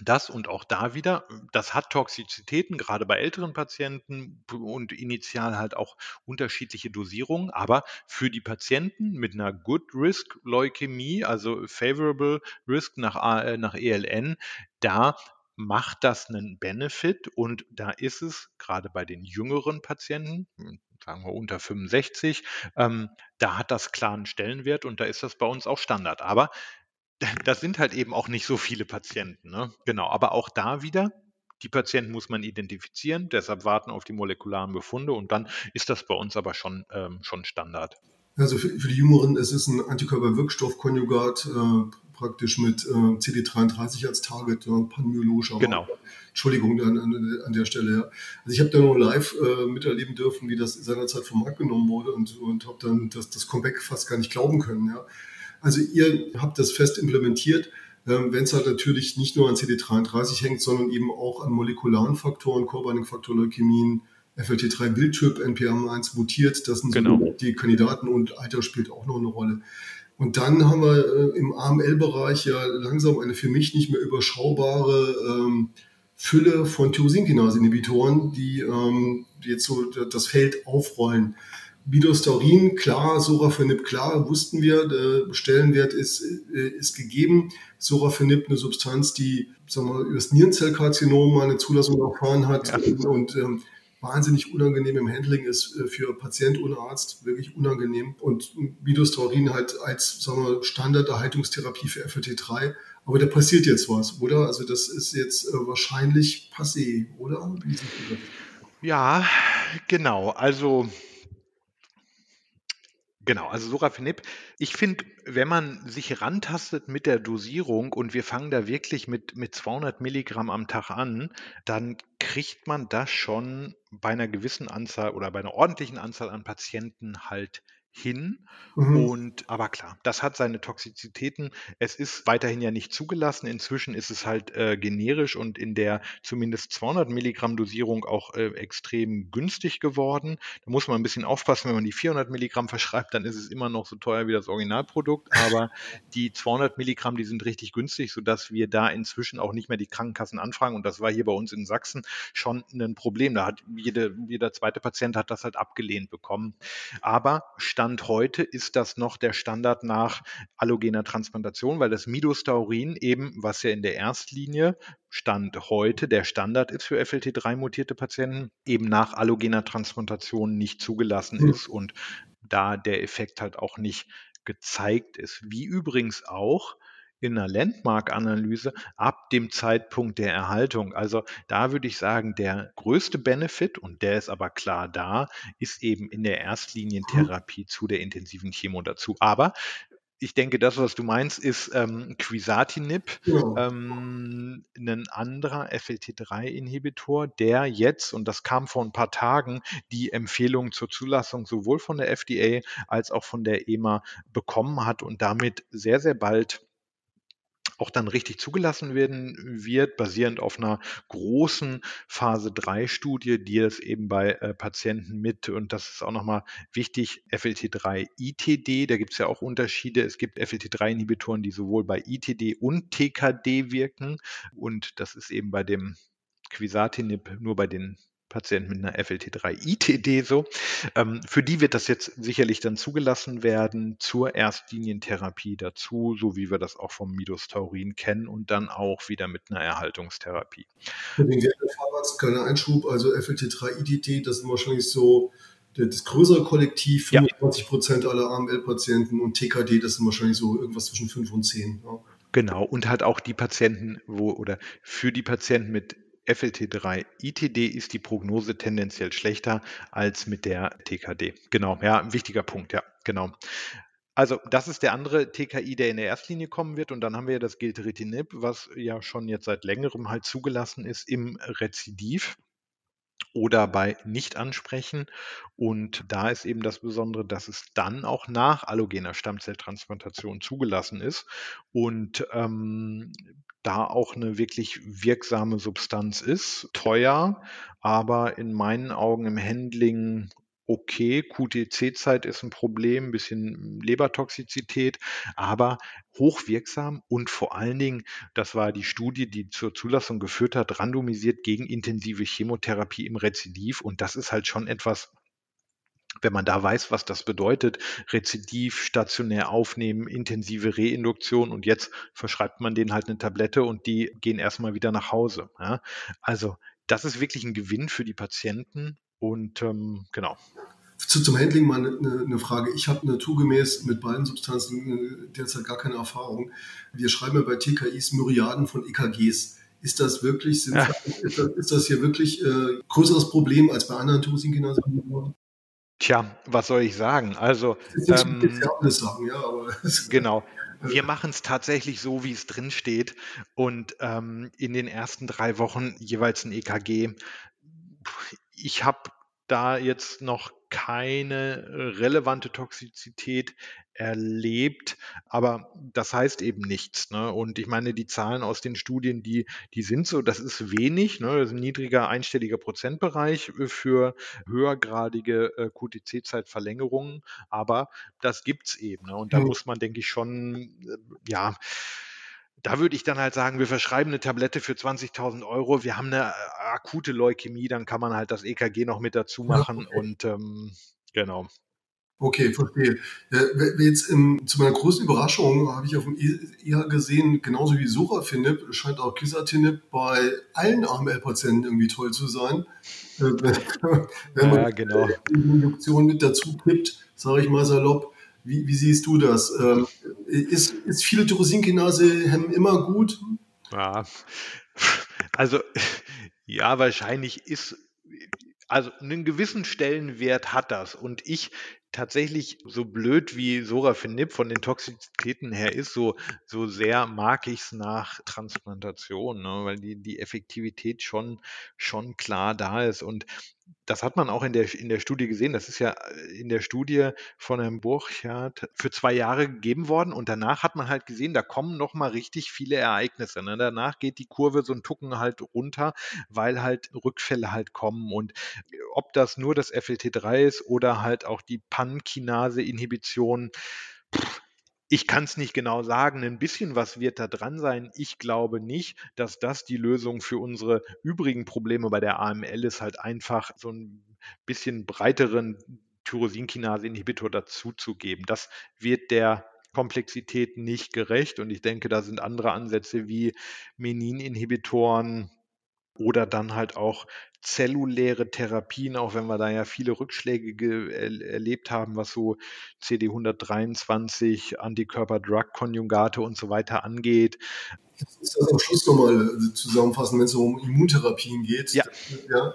das und auch da wieder, das hat Toxizitäten, gerade bei älteren Patienten und initial halt auch unterschiedliche Dosierungen, aber für die Patienten mit einer Good Risk Leukämie, also Favorable Risk nach, äh, nach ELN, da macht das einen Benefit und da ist es gerade bei den jüngeren Patienten, hm, sagen wir unter 65, ähm, da hat das klaren Stellenwert und da ist das bei uns auch Standard. Aber das sind halt eben auch nicht so viele Patienten. Ne? Genau, aber auch da wieder, die Patienten muss man identifizieren, deshalb warten auf die molekularen Befunde und dann ist das bei uns aber schon, ähm, schon Standard. Also für, für die Jüngeren, es ist ein Antikörperwirkstoffkonjugat, äh, praktisch mit äh, CD33 als Target, ja, panmyologischer Genau. Entschuldigung an, an, an, der Stelle. Ja. Also ich habe da nur live äh, miterleben dürfen, wie das seinerzeit vom Markt genommen wurde und, und habe dann das, das Comeback fast gar nicht glauben können. Ja. Also ihr habt das fest implementiert, ähm, wenn es halt natürlich nicht nur an CD33 hängt, sondern eben auch an molekularen Faktoren, Core-Binding-Faktor, Leukämien, FLT3-Bildtyp, NPM1 mutiert. Das sind genau. so die Kandidaten und Alter spielt auch noch eine Rolle. Und dann haben wir äh, im AML-Bereich ja langsam eine für mich nicht mehr überschaubare ähm, Fülle von Tyrosinkinase-Inhibitoren, die, ähm, die jetzt so das Feld aufrollen. Bidostaurin, klar, Sorafenib, klar, wussten wir, der Stellenwert ist, äh, ist gegeben. Sorafenib, eine Substanz, die sagen wir, über das Nierenzellkarzinom mal eine Zulassung erfahren hat ja. und ähm, wahnsinnig unangenehm im Handling ist äh, für Patient und Arzt, wirklich unangenehm. Und Bidostaurin halt als sagen wir, Standarderhaltungstherapie für FLT3. Aber da passiert jetzt was, oder? Also das ist jetzt äh, wahrscheinlich passé, oder? Ja, genau. Also Genau, also Sorafenib. Ich finde, wenn man sich rantastet mit der Dosierung und wir fangen da wirklich mit, mit 200 Milligramm am Tag an, dann kriegt man das schon bei einer gewissen Anzahl oder bei einer ordentlichen Anzahl an Patienten halt hin. Mhm. Und aber klar, das hat seine Toxizitäten. Es ist weiterhin ja nicht zugelassen. Inzwischen ist es halt äh, generisch und in der zumindest 200 Milligramm Dosierung auch äh, extrem günstig geworden. Da muss man ein bisschen aufpassen, wenn man die 400 Milligramm verschreibt, dann ist es immer noch so teuer wie das Originalprodukt. Aber die 200 Milligramm, die sind richtig günstig, sodass wir da inzwischen auch nicht mehr die Krankenkassen anfragen. Und das war hier bei uns in Sachsen schon ein Problem. Da hat jede, jeder zweite Patient hat das halt abgelehnt bekommen. Aber Stand heute ist das noch der Standard nach allogener Transplantation, weil das Midostaurin eben, was ja in der Erstlinie Stand heute der Standard ist für FLT3-mutierte Patienten, eben nach allogener Transplantation nicht zugelassen mhm. ist und da der Effekt halt auch nicht gezeigt ist. Wie übrigens auch in einer Landmark-Analyse ab dem Zeitpunkt der Erhaltung. Also da würde ich sagen, der größte Benefit, und der ist aber klar da, ist eben in der Erstlinientherapie zu der intensiven Chemo dazu. Aber ich denke, das, was du meinst, ist ähm, Quisatinib, ja. ähm, ein anderer FLT3-Inhibitor, der jetzt, und das kam vor ein paar Tagen, die Empfehlung zur Zulassung sowohl von der FDA als auch von der EMA bekommen hat und damit sehr, sehr bald auch dann richtig zugelassen werden wird, basierend auf einer großen Phase 3 Studie, die es eben bei äh, Patienten mit, und das ist auch nochmal wichtig, FLT3 ITD, da gibt es ja auch Unterschiede. Es gibt FLT3-Inhibitoren, die sowohl bei ITD und TKD wirken und das ist eben bei dem Quisatinib nur bei den Patienten mit einer FLT3-ITD so. Ähm, für die wird das jetzt sicherlich dann zugelassen werden zur Erstlinientherapie dazu, so wie wir das auch vom Midostaurin kennen und dann auch wieder mit einer Erhaltungstherapie. Wegen der Fahrrad, kleiner Einschub, also FLT3-ITD, das sind wahrscheinlich so das größere Kollektiv, 25 Prozent ja. aller AML-Patienten und TKD, das sind wahrscheinlich so irgendwas zwischen 5 und 10. Ja. Genau, und hat auch die Patienten, wo oder für die Patienten mit FLT3 ITD ist die Prognose tendenziell schlechter als mit der TKD. Genau, ja, ein wichtiger Punkt, ja, genau. Also das ist der andere TKI, der in der Erstlinie kommen wird. Und dann haben wir ja das Gilteritinib, was ja schon jetzt seit längerem halt zugelassen ist im Rezidiv oder bei Nicht-Ansprechen. Und da ist eben das Besondere, dass es dann auch nach allogener Stammzelltransplantation zugelassen ist und ähm, da auch eine wirklich wirksame Substanz ist. Teuer, aber in meinen Augen im Handling okay. QTC-Zeit ist ein Problem, ein bisschen Lebertoxizität, aber hochwirksam und vor allen Dingen, das war die Studie, die zur Zulassung geführt hat, randomisiert gegen intensive Chemotherapie im Rezidiv. Und das ist halt schon etwas, wenn man da weiß, was das bedeutet, Rezidiv, stationär aufnehmen, intensive Reinduktion und jetzt verschreibt man denen halt eine Tablette und die gehen erstmal wieder nach Hause. Ja? Also das ist wirklich ein Gewinn für die Patienten und ähm, genau. Zu, zum Handling mal eine, eine Frage. Ich habe naturgemäß mit beiden Substanzen äh, derzeit gar keine Erfahrung. Wir schreiben ja bei TKIs Myriaden von EKGs. Ist das wirklich, ja. ist, das, ist, das, hier wirklich äh, größeres Problem als bei anderen Tyrosinkinase-Inhibitoren? Tja, was soll ich sagen? Also, ähm, sagen, ja, genau. Wir machen es tatsächlich so, wie es drin steht und ähm, in den ersten drei Wochen jeweils ein EKG. Ich habe da jetzt noch keine relevante Toxizität erlebt, aber das heißt eben nichts. Ne? Und ich meine, die Zahlen aus den Studien, die, die sind so, das ist wenig, ne? das ist ein niedriger einstelliger Prozentbereich für höhergradige äh, QTC-Zeitverlängerungen, aber das gibt es eben. Ne? Und da mhm. muss man, denke ich, schon, äh, ja, da würde ich dann halt sagen, wir verschreiben eine Tablette für 20.000 Euro, wir haben eine äh, akute Leukämie, dann kann man halt das EKG noch mit dazu machen okay. und ähm, genau. Okay, verstehe. Äh, jetzt im, zu meiner großen Überraschung habe ich auf dem EH gesehen, genauso wie Sorafinib, scheint auch Kisatinib bei allen AML-Patienten irgendwie toll zu sein. Äh, wenn man ja, genau. die Induktion mit dazu kippt, sage ich mal salopp, wie, wie siehst du das? Ähm, ist, ist viele Tyrosinkinase hemmen immer gut? Ja, also ja, wahrscheinlich ist also einen gewissen Stellenwert hat das. Und ich tatsächlich so blöd wie Sorafenib von den Toxizitäten her ist, so, so sehr mag ich es nach Transplantation, ne? weil die, die Effektivität schon, schon klar da ist. Und das hat man auch in der, in der Studie gesehen. Das ist ja äh, in der Studie von Herrn Burchardt für zwei Jahre gegeben worden und danach hat man halt gesehen, da kommen nochmal richtig viele Ereignisse. Ne? Danach geht die Kurve so ein Tucken halt runter, weil halt Rückfälle halt kommen und ob das nur das FLT3 ist oder halt auch die Pankinase-Inhibition, ich kann es nicht genau sagen. Ein bisschen was wird da dran sein. Ich glaube nicht, dass das die Lösung für unsere übrigen Probleme bei der AML ist, halt einfach so ein bisschen breiteren Tyrosinkinase-Inhibitor dazuzugeben. Das wird der Komplexität nicht gerecht und ich denke, da sind andere Ansätze wie Menin-Inhibitoren oder dann halt auch zelluläre Therapien, auch wenn wir da ja viele Rückschläge erlebt haben, was so CD123, Antikörper-Drug-Konjugate und so weiter angeht. Ist das am Schluss nochmal äh, zusammenfassen, wenn es um Immuntherapien geht? Ja. ja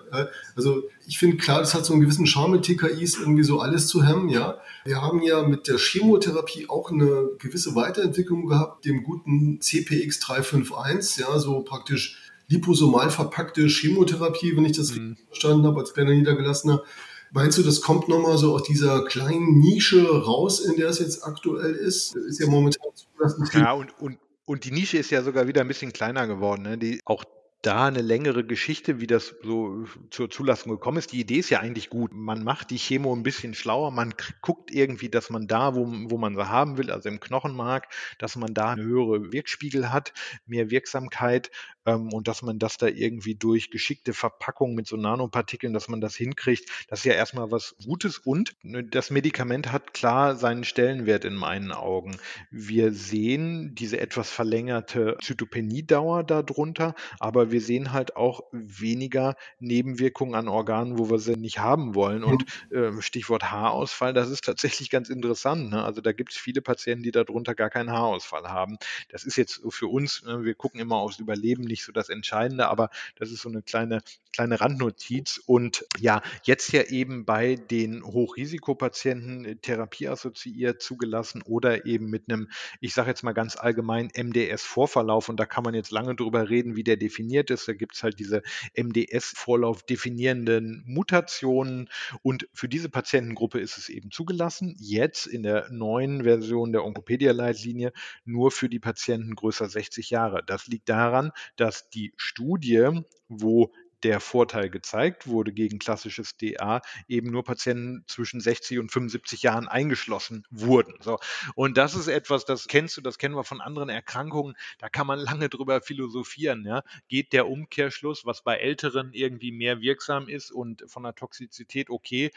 also ich finde klar, das hat so einen gewissen Charme mit TKIs, irgendwie so alles zu hemmen, ja. Wir haben ja mit der Chemotherapie auch eine gewisse Weiterentwicklung gehabt, dem guten CPX351, ja, so praktisch liposomal verpackte Chemotherapie, wenn ich das mhm. richtig verstanden habe, als kleiner Niedergelassener. Meinst du, das kommt nochmal so aus dieser kleinen Nische raus, in der es jetzt aktuell ist? Ist ja momentan zugelassen. Ja, und, und, und die Nische ist ja sogar wieder ein bisschen kleiner geworden. Ne? Die, auch da eine längere Geschichte, wie das so zur Zulassung gekommen ist. Die Idee ist ja eigentlich gut. Man macht die Chemo ein bisschen schlauer. Man guckt irgendwie, dass man da, wo, wo man sie haben will, also im Knochenmark, dass man da eine höhere Wirkspiegel hat, mehr Wirksamkeit ähm, und dass man das da irgendwie durch geschickte Verpackung mit so Nanopartikeln, dass man das hinkriegt. Das ist ja erstmal was Gutes und ne, das Medikament hat klar seinen Stellenwert in meinen Augen. Wir sehen diese etwas verlängerte Zytopeniedauer darunter, aber aber wir sehen halt auch weniger Nebenwirkungen an Organen, wo wir sie nicht haben wollen. Und äh, Stichwort Haarausfall, das ist tatsächlich ganz interessant. Ne? Also da gibt es viele Patienten, die darunter gar keinen Haarausfall haben. Das ist jetzt für uns, ne, wir gucken immer aufs Überleben, nicht so das Entscheidende, aber das ist so eine kleine, kleine Randnotiz. Und ja, jetzt ja eben bei den Hochrisikopatienten äh, therapieassoziiert zugelassen oder eben mit einem, ich sage jetzt mal ganz allgemein, MDS-Vorverlauf. Und da kann man jetzt lange drüber reden, wie der definiert definiert ist. Da gibt es halt diese MDS-Vorlauf definierenden Mutationen und für diese Patientengruppe ist es eben zugelassen. Jetzt in der neuen Version der Onkopedia-Leitlinie nur für die Patienten größer 60 Jahre. Das liegt daran, dass die Studie, wo der Vorteil gezeigt wurde gegen klassisches DA, eben nur Patienten zwischen 60 und 75 Jahren eingeschlossen wurden. So. Und das ist etwas, das kennst du, das kennen wir von anderen Erkrankungen, da kann man lange drüber philosophieren. Ja? Geht der Umkehrschluss, was bei Älteren irgendwie mehr wirksam ist und von der Toxizität okay,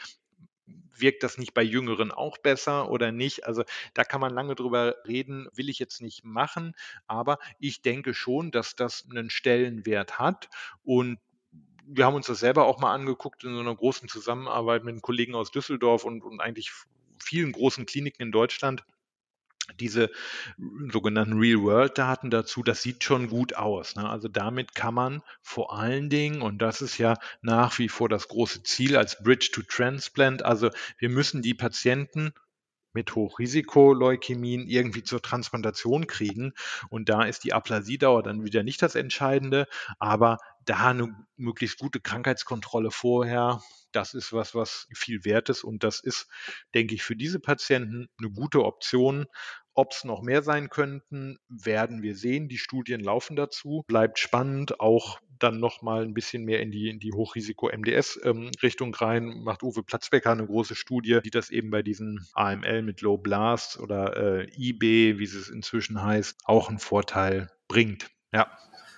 wirkt das nicht bei Jüngeren auch besser oder nicht? Also da kann man lange drüber reden, will ich jetzt nicht machen, aber ich denke schon, dass das einen Stellenwert hat und wir haben uns das selber auch mal angeguckt in so einer großen Zusammenarbeit mit Kollegen aus Düsseldorf und, und eigentlich vielen großen Kliniken in Deutschland diese sogenannten Real-World-Daten dazu, das sieht schon gut aus. Ne? Also damit kann man vor allen Dingen, und das ist ja nach wie vor das große Ziel als Bridge to Transplant, also wir müssen die Patienten mit Hochrisikoleukämien irgendwie zur Transplantation kriegen. Und da ist die Aplasiedauer dann wieder nicht das Entscheidende, aber da eine möglichst gute Krankheitskontrolle vorher, das ist was, was viel wert ist. Und das ist, denke ich, für diese Patienten eine gute Option. Ob es noch mehr sein könnten, werden wir sehen. Die Studien laufen dazu. Bleibt spannend, auch dann nochmal ein bisschen mehr in die, in die Hochrisiko-MDS-Richtung ähm, rein. Macht Uwe Platzbecker eine große Studie, die das eben bei diesen AML mit Low Blast oder äh, IB, wie es inzwischen heißt, auch einen Vorteil bringt. Ja.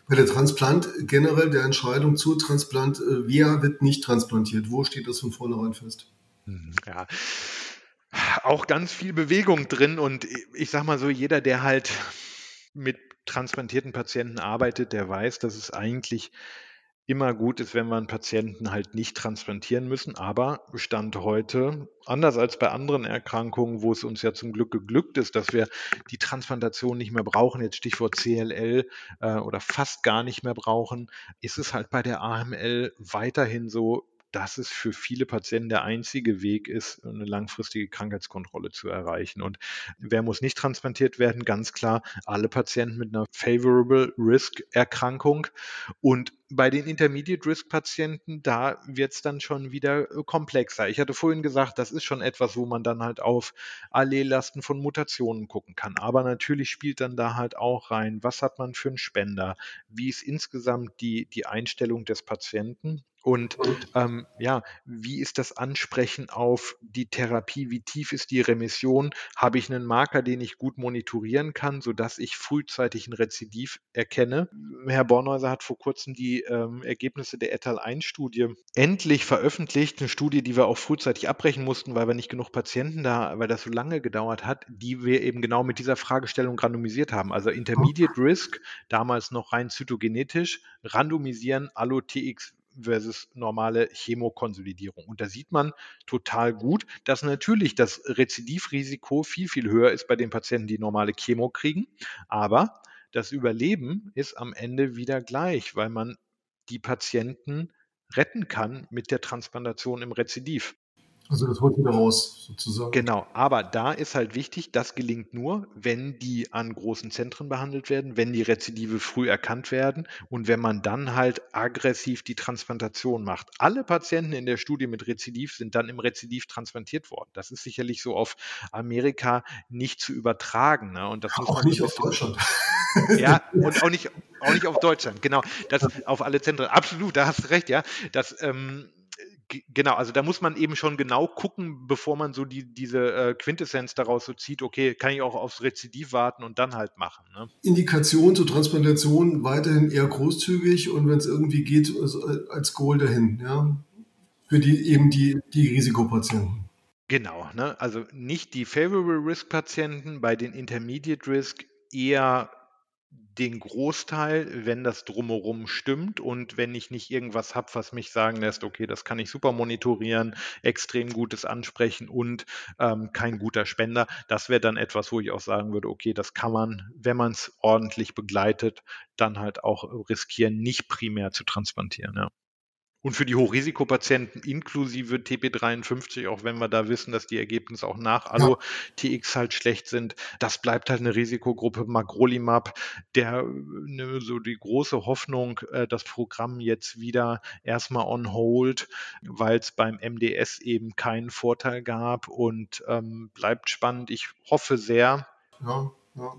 Bei der Transplant generell der Entscheidung zu Transplant, äh, wer wird nicht transplantiert? Wo steht das von vornherein fest? Mhm, ja, auch ganz viel Bewegung drin und ich sag mal so, jeder, der halt mit transplantierten Patienten arbeitet, der weiß, dass es eigentlich immer gut ist, wenn man Patienten halt nicht transplantieren müssen. Aber Stand heute, anders als bei anderen Erkrankungen, wo es uns ja zum Glück geglückt ist, dass wir die Transplantation nicht mehr brauchen, jetzt Stichwort CLL äh, oder fast gar nicht mehr brauchen, ist es halt bei der AML weiterhin so, dass es für viele Patienten der einzige Weg ist, eine langfristige Krankheitskontrolle zu erreichen. Und wer muss nicht transplantiert werden? Ganz klar, alle Patienten mit einer Favorable Risk Erkrankung. Und bei den Intermediate-Risk-Patienten, da wird es dann schon wieder äh, komplexer. Ich hatte vorhin gesagt, das ist schon etwas, wo man dann halt auf Allellasten von Mutationen gucken kann. Aber natürlich spielt dann da halt auch rein, was hat man für einen Spender, wie ist insgesamt die, die Einstellung des Patienten und ähm, ja, wie ist das Ansprechen auf die Therapie? Wie tief ist die Remission? Habe ich einen Marker, den ich gut monitorieren kann, sodass ich frühzeitig ein Rezidiv erkenne? Herr Bornhäuser hat vor kurzem die ähm, Ergebnisse der ETAL-1-Studie endlich veröffentlicht. Eine Studie, die wir auch frühzeitig abbrechen mussten, weil wir nicht genug Patienten da, weil das so lange gedauert hat, die wir eben genau mit dieser Fragestellung randomisiert haben. Also Intermediate Risk, damals noch rein zytogenetisch, randomisieren Allo-TX versus normale Chemokonsolidierung. Und da sieht man total gut, dass natürlich das Rezidivrisiko viel, viel höher ist bei den Patienten, die normale Chemo kriegen. Aber das Überleben ist am Ende wieder gleich, weil man die Patienten retten kann mit der Transplantation im Rezidiv. Also das holt wieder raus, sozusagen. Genau, aber da ist halt wichtig, das gelingt nur, wenn die an großen Zentren behandelt werden, wenn die Rezidive früh erkannt werden und wenn man dann halt aggressiv die Transplantation macht. Alle Patienten in der Studie mit Rezidiv sind dann im Rezidiv transplantiert worden. Das ist sicherlich so auf Amerika nicht zu übertragen. Ne? Und das muss auch nicht auf Deutschland. Ja, und auch nicht, auch nicht auf Deutschland, genau. Das auf alle Zentren. Absolut, da hast du recht, ja. Das ähm, genau, also da muss man eben schon genau gucken, bevor man so die, diese äh, Quintessenz daraus so zieht, okay, kann ich auch aufs Rezidiv warten und dann halt machen. Ne? Indikation zur Transplantation weiterhin eher großzügig und wenn es irgendwie geht, also als Goal dahin, ja. Für die eben die, die Risikopatienten. Genau, ne? also nicht die Favorable Risk Patienten, bei den Intermediate Risk eher den Großteil, wenn das drumherum stimmt und wenn ich nicht irgendwas habe, was mich sagen lässt, okay, das kann ich super monitorieren, extrem gutes Ansprechen und ähm, kein guter Spender, das wäre dann etwas, wo ich auch sagen würde, okay, das kann man, wenn man es ordentlich begleitet, dann halt auch riskieren, nicht primär zu transplantieren. Ja. Und für die Hochrisikopatienten inklusive TP53, auch wenn wir da wissen, dass die Ergebnisse auch nach Allo-TX halt schlecht sind, das bleibt halt eine Risikogruppe. Magrolimab, der ne, so die große Hoffnung, äh, das Programm jetzt wieder erstmal on hold, weil es beim MDS eben keinen Vorteil gab und ähm, bleibt spannend. Ich hoffe sehr. Ja, ja.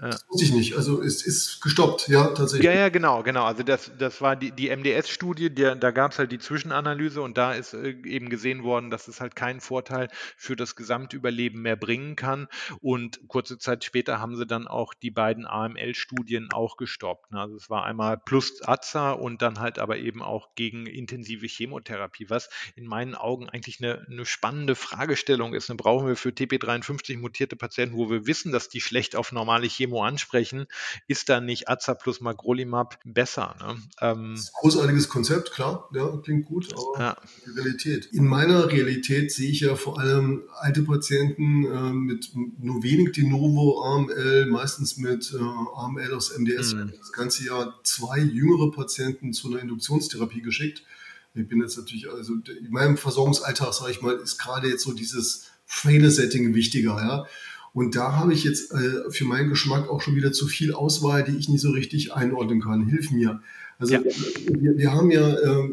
Das wusste ich nicht. Also es ist gestoppt, ja, tatsächlich. Ja, ja, genau, genau. Also das, das war die, die MDS-Studie, da gab es halt die Zwischenanalyse und da ist äh, eben gesehen worden, dass es halt keinen Vorteil für das Gesamtüberleben mehr bringen kann. Und kurze Zeit später haben sie dann auch die beiden AML-Studien auch gestoppt. Ne? Also es war einmal plus AZA und dann halt aber eben auch gegen intensive Chemotherapie, was in meinen Augen eigentlich eine, eine spannende Fragestellung ist. Dann brauchen wir für TP53 mutierte Patienten, wo wir wissen, dass die schlecht auf normale Chemotherapie Chemo ansprechen, ist da nicht Aza plus Magrolimab besser? Ne? Ähm, großartiges Konzept, klar, ja, klingt gut, aber ja. die Realität. In meiner Realität sehe ich ja vor allem alte Patienten äh, mit nur wenig De Novo AML, meistens mit äh, AML aus MDS. Mhm. Das ganze Jahr zwei jüngere Patienten zu einer Induktionstherapie geschickt. Ich bin jetzt natürlich, also in meinem Versorgungsalltag, sage ich mal, ist gerade jetzt so dieses Fader-Setting wichtiger, ja. Und da habe ich jetzt äh, für meinen Geschmack auch schon wieder zu viel Auswahl, die ich nicht so richtig einordnen kann. Hilf mir. Also ja. wir, wir, haben ja, äh,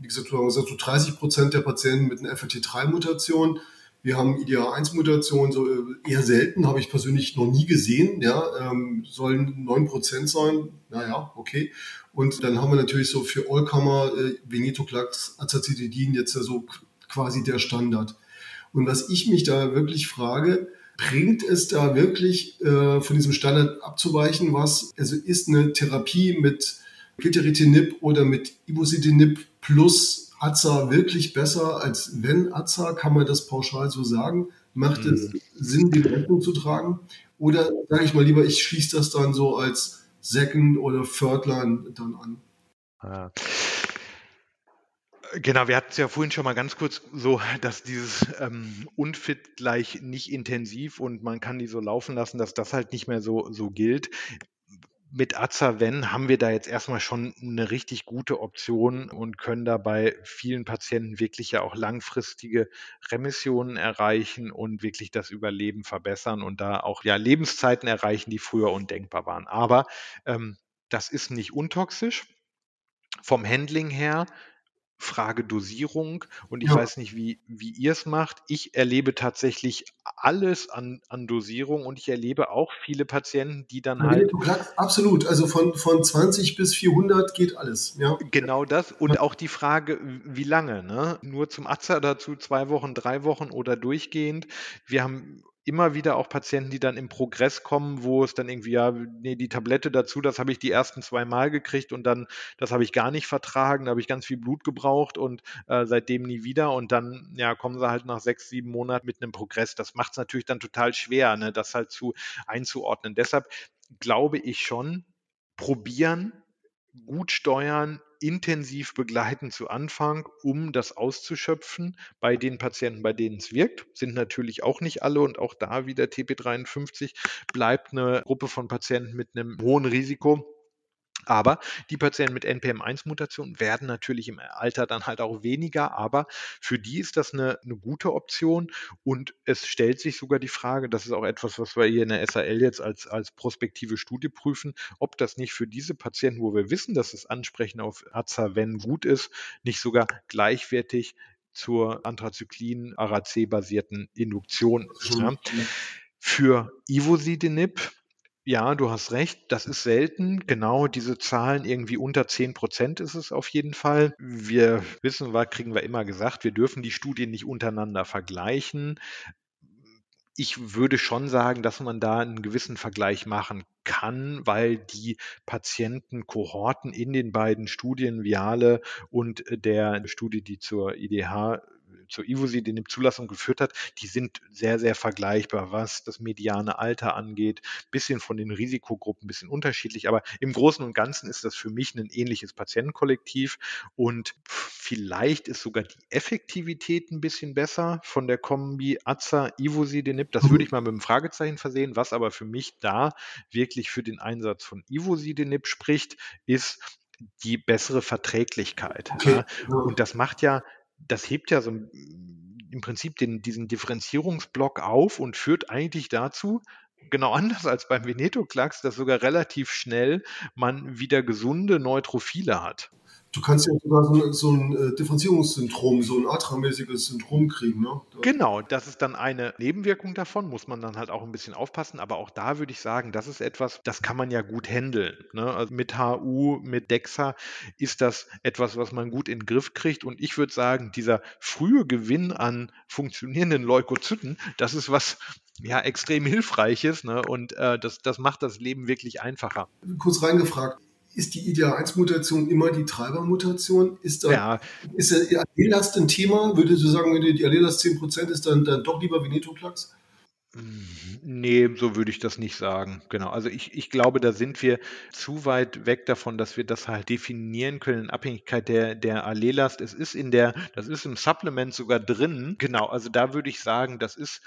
wie gesagt, so 30 Prozent der Patienten mit einer FLT3-Mutation. Wir haben IDA1-Mutationen, so äh, eher selten, habe ich persönlich noch nie gesehen. Ja, ähm, sollen 9 Prozent sein. Naja, okay. Und dann haben wir natürlich so für Allkammer äh, Venetoclax, Azacitidin jetzt ja so quasi der Standard. Und was ich mich da wirklich frage, bringt es da wirklich äh, von diesem Standard abzuweichen, was, also ist eine Therapie mit Gilteritinib oder mit Ibositinib plus Aza wirklich besser als wenn Aza? Kann man das pauschal so sagen? Macht mhm. es Sinn, die Rechnung zu tragen? Oder sage ich mal lieber, ich schließe das dann so als Second oder Third Line dann an? Genau, wir hatten es ja vorhin schon mal ganz kurz so, dass dieses ähm, unfit gleich nicht intensiv und man kann die so laufen lassen, dass das halt nicht mehr so, so gilt. Mit Azaven haben wir da jetzt erstmal schon eine richtig gute Option und können da bei vielen Patienten wirklich ja auch langfristige Remissionen erreichen und wirklich das Überleben verbessern und da auch ja Lebenszeiten erreichen, die früher undenkbar waren. Aber ähm, das ist nicht untoxisch. Vom Handling her Frage Dosierung und ich ja. weiß nicht, wie, wie ihr es macht. Ich erlebe tatsächlich alles an, an Dosierung und ich erlebe auch viele Patienten, die dann ja, halt. Absolut, also von, von 20 bis 400 geht alles. Ja. Genau das und auch die Frage, wie lange, ne? Nur zum Atzer dazu zwei Wochen, drei Wochen oder durchgehend. Wir haben immer wieder auch Patienten, die dann im Progress kommen, wo es dann irgendwie, ja, nee, die Tablette dazu, das habe ich die ersten zwei Mal gekriegt und dann, das habe ich gar nicht vertragen, da habe ich ganz viel Blut gebraucht und äh, seitdem nie wieder und dann, ja, kommen sie halt nach sechs, sieben Monaten mit einem Progress. Das macht es natürlich dann total schwer, ne, das halt zu einzuordnen. Deshalb glaube ich schon, probieren, gut steuern, intensiv begleiten zu Anfang, um das auszuschöpfen. Bei den Patienten, bei denen es wirkt, sind natürlich auch nicht alle und auch da wieder TP53 bleibt eine Gruppe von Patienten mit einem hohen Risiko aber die Patienten mit NPM1-Mutation werden natürlich im Alter dann halt auch weniger, aber für die ist das eine, eine, gute Option und es stellt sich sogar die Frage, das ist auch etwas, was wir hier in der SAL jetzt als, als prospektive Studie prüfen, ob das nicht für diese Patienten, wo wir wissen, dass das Ansprechen auf Azaven gut ist, nicht sogar gleichwertig zur Anthracyclin-ARAC-basierten Induktion ist. Ja. Für Ivosidenib ja, du hast recht, das ist selten. Genau diese Zahlen irgendwie unter 10 Prozent ist es auf jeden Fall. Wir wissen, war, kriegen wir immer gesagt, wir dürfen die Studien nicht untereinander vergleichen. Ich würde schon sagen, dass man da einen gewissen Vergleich machen kann, weil die Patientenkohorten in den beiden Studien, Viale und der Studie, die zur IDH zur Ivosi, die eine Zulassung geführt hat, die sind sehr, sehr vergleichbar, was das mediane Alter angeht, bisschen von den Risikogruppen, ein bisschen unterschiedlich, aber im Großen und Ganzen ist das für mich ein ähnliches Patientenkollektiv und vielleicht ist sogar die Effektivität ein bisschen besser von der Kombi Aza Ivosidenib. Das würde ich mal mit einem Fragezeichen versehen. Was aber für mich da wirklich für den Einsatz von Ivosidenib spricht, ist die bessere Verträglichkeit. Okay. Ja. Und das macht ja das hebt ja so im Prinzip den, diesen Differenzierungsblock auf und führt eigentlich dazu, genau anders als beim Venetoclax, dass sogar relativ schnell man wieder gesunde Neutrophile hat. Du kannst ja sogar so, so ein äh, Differenzierungssyndrom, so ein atramäßiges Syndrom kriegen. Ne? Genau, das ist dann eine Nebenwirkung davon, muss man dann halt auch ein bisschen aufpassen. Aber auch da würde ich sagen, das ist etwas, das kann man ja gut handeln. Ne? Also mit HU, mit DEXA ist das etwas, was man gut in den Griff kriegt. Und ich würde sagen, dieser frühe Gewinn an funktionierenden Leukozyten, das ist was, ja, extrem hilfreiches ne? und äh, das, das macht das Leben wirklich einfacher. Kurz reingefragt, ist die IDA1-Mutation immer die Treibermutation? Ist, da, ja. ist der Allelast ein Thema? Würdest du sagen, wenn die Allelast 10% ist, dann, dann doch lieber Venetoclax? Nee, so würde ich das nicht sagen. Genau. Also ich, ich glaube, da sind wir zu weit weg davon, dass wir das halt definieren können in Abhängigkeit der, der Allelast. Es ist in der, das ist im Supplement sogar drin. Genau. Also da würde ich sagen, das ist,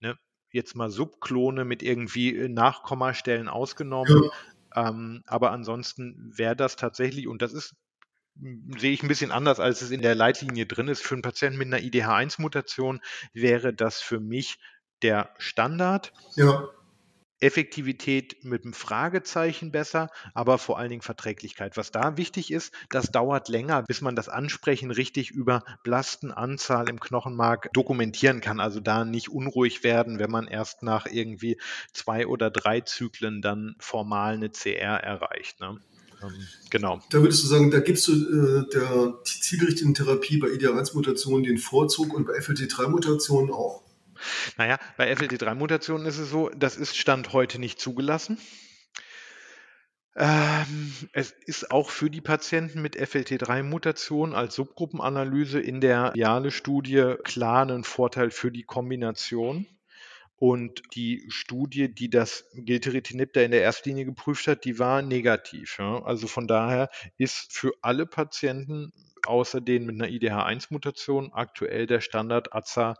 ne, jetzt mal Subklone mit irgendwie Nachkommastellen ausgenommen. Ja. Ähm, aber ansonsten wäre das tatsächlich, und das ist sehe ich ein bisschen anders, als es in der Leitlinie drin ist. Für einen Patienten mit einer IDH1-Mutation wäre das für mich der Standard. Ja. Effektivität mit einem Fragezeichen besser, aber vor allen Dingen Verträglichkeit. Was da wichtig ist, das dauert länger, bis man das Ansprechen richtig über Blastenanzahl im Knochenmark dokumentieren kann. Also da nicht unruhig werden, wenn man erst nach irgendwie zwei oder drei Zyklen dann formal eine CR erreicht. Ne? Ähm, genau. Da würdest du sagen, da gibst du äh, der zielgerichteten Therapie bei IDH1-Mutationen den Vorzug und bei FLT3-Mutationen auch? Naja, bei FLT3-Mutationen ist es so, das ist Stand heute nicht zugelassen. Ähm, es ist auch für die Patienten mit FLT3-Mutation als Subgruppenanalyse in der Jale-Studie klar ein Vorteil für die Kombination. Und die Studie, die das Gilteritinib da in der Erstlinie geprüft hat, die war negativ. Ja. Also von daher ist für alle Patienten außer denen mit einer IDH1-Mutation aktuell der Standard AZA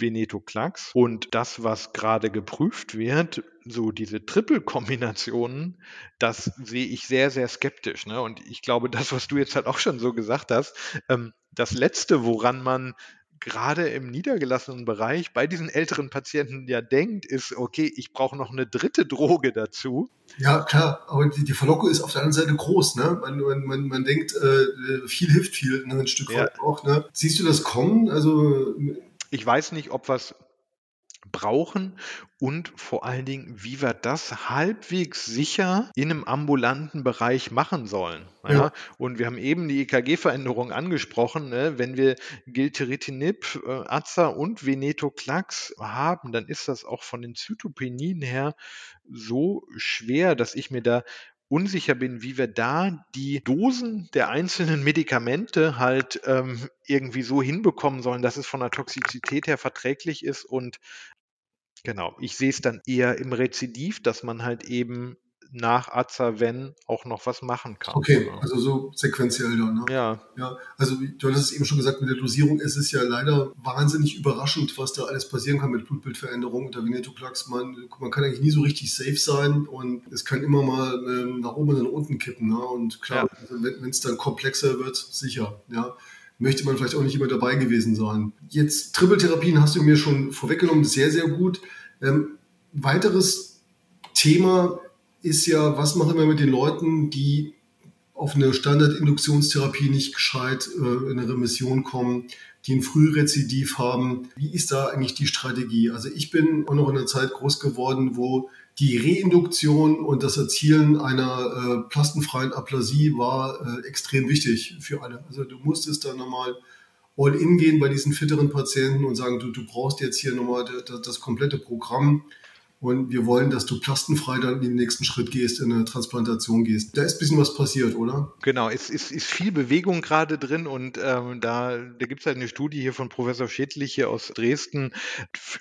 Venetoclax. Und das, was gerade geprüft wird, so diese Triple-Kombinationen, das sehe ich sehr, sehr skeptisch. Ne? Und ich glaube, das, was du jetzt halt auch schon so gesagt hast, ähm, das Letzte, woran man gerade im niedergelassenen Bereich bei diesen älteren Patienten ja denkt, ist, okay, ich brauche noch eine dritte Droge dazu. Ja, klar, aber die, die Verlockung ist auf der anderen Seite groß. Ne? Man, man, man, man denkt, äh, viel hilft viel, ne? ein Stück weit ja. auch. Ne? Siehst du das kommen? Also ich weiß nicht, ob wir es brauchen und vor allen Dingen, wie wir das halbwegs sicher in einem ambulanten Bereich machen sollen. Ja? ja. Und wir haben eben die EKG-Veränderung angesprochen. Ne? Wenn wir Gilteritinib, äh, Aza und Venetoclax haben, dann ist das auch von den Zytopenien her so schwer, dass ich mir da unsicher bin, wie wir da die Dosen der einzelnen Medikamente halt ähm, irgendwie so hinbekommen sollen, dass es von der Toxizität her verträglich ist. Und genau, ich sehe es dann eher im Rezidiv, dass man halt eben nach Azaven auch noch was machen kann. Okay, also so sequenziell dann. Ne? Ja. ja. Also du hast es eben schon gesagt, mit der Dosierung ist es ja leider wahnsinnig überraschend, was da alles passieren kann mit Blutbildveränderungen unter Venetoclax. Man, man kann eigentlich nie so richtig safe sein und es kann immer mal ähm, nach oben und nach unten kippen. Ne? Und klar, ja. also wenn es dann komplexer wird, sicher. Ja möchte man vielleicht auch nicht immer dabei gewesen sein. Jetzt Trippeltherapien hast du mir schon vorweggenommen, sehr, sehr gut. Ähm, weiteres Thema ist ja, was machen wir mit den Leuten, die auf eine Standardinduktionstherapie nicht gescheit äh, in eine Remission kommen, die ein Frührezidiv haben. Wie ist da eigentlich die Strategie? Also ich bin auch noch in einer Zeit groß geworden, wo die Reinduktion und das Erzielen einer äh, plastenfreien Aplasie war äh, extrem wichtig für alle. Also du musstest da nochmal all in gehen bei diesen fitteren Patienten und sagen, du, du brauchst jetzt hier nochmal das, das komplette Programm. Und wir wollen, dass du plastenfrei dann in den nächsten Schritt gehst, in eine Transplantation gehst. Da ist ein bisschen was passiert, oder? Genau, es ist, ist viel Bewegung gerade drin und ähm, da, da gibt es halt eine Studie hier von Professor Schädlich hier aus Dresden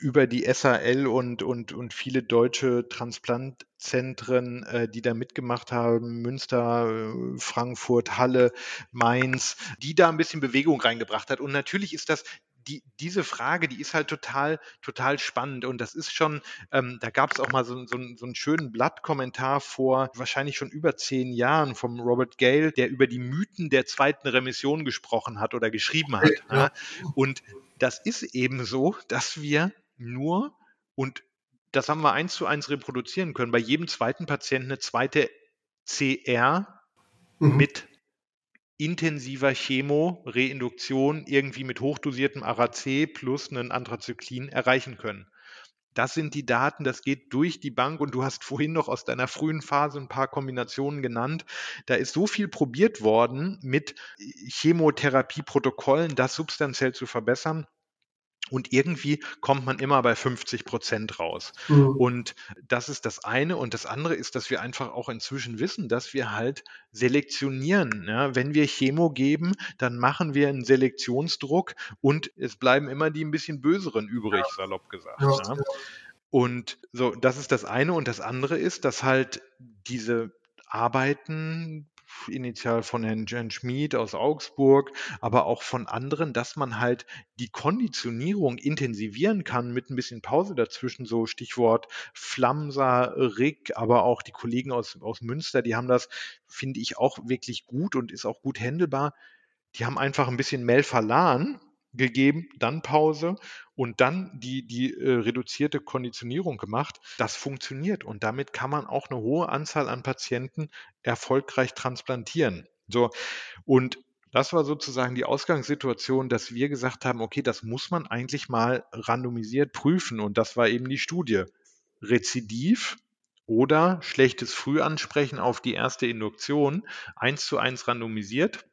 über die SAL und, und, und viele deutsche Transplantzentren, äh, die da mitgemacht haben, Münster, äh, Frankfurt, Halle, Mainz, die da ein bisschen Bewegung reingebracht hat. Und natürlich ist das die, diese Frage, die ist halt total, total spannend. Und das ist schon, ähm, da gab es auch mal so, so, so einen schönen Blattkommentar vor wahrscheinlich schon über zehn Jahren vom Robert Gale, der über die Mythen der zweiten Remission gesprochen hat oder geschrieben hat. Ja. Und das ist eben so, dass wir nur und das haben wir eins zu eins reproduzieren können, bei jedem zweiten Patienten eine zweite CR mhm. mit intensiver Chemo, Reinduktion irgendwie mit hochdosiertem ARAC plus einen Anthracyclin erreichen können. Das sind die Daten, das geht durch die Bank und du hast vorhin noch aus deiner frühen Phase ein paar Kombinationen genannt. Da ist so viel probiert worden, mit Chemotherapieprotokollen das substanziell zu verbessern. Und irgendwie kommt man immer bei 50 Prozent raus. Mhm. Und das ist das eine. Und das andere ist, dass wir einfach auch inzwischen wissen, dass wir halt selektionieren. Ja, wenn wir Chemo geben, dann machen wir einen Selektionsdruck und es bleiben immer die ein bisschen böseren übrig, salopp gesagt. Ja. Ja. Und so, das ist das eine. Und das andere ist, dass halt diese Arbeiten initial von Herrn Jan Schmid aus Augsburg, aber auch von anderen, dass man halt die Konditionierung intensivieren kann mit ein bisschen Pause dazwischen, so Stichwort Flamsa, Rick, aber auch die Kollegen aus, aus Münster, die haben das, finde ich, auch wirklich gut und ist auch gut händelbar. Die haben einfach ein bisschen Melphalan gegeben, dann Pause und dann die, die äh, reduzierte Konditionierung gemacht. Das funktioniert und damit kann man auch eine hohe Anzahl an Patienten erfolgreich transplantieren. So, und das war sozusagen die Ausgangssituation, dass wir gesagt haben, okay, das muss man eigentlich mal randomisiert prüfen. Und das war eben die Studie. Rezidiv oder schlechtes Frühansprechen auf die erste Induktion, eins zu eins randomisiert.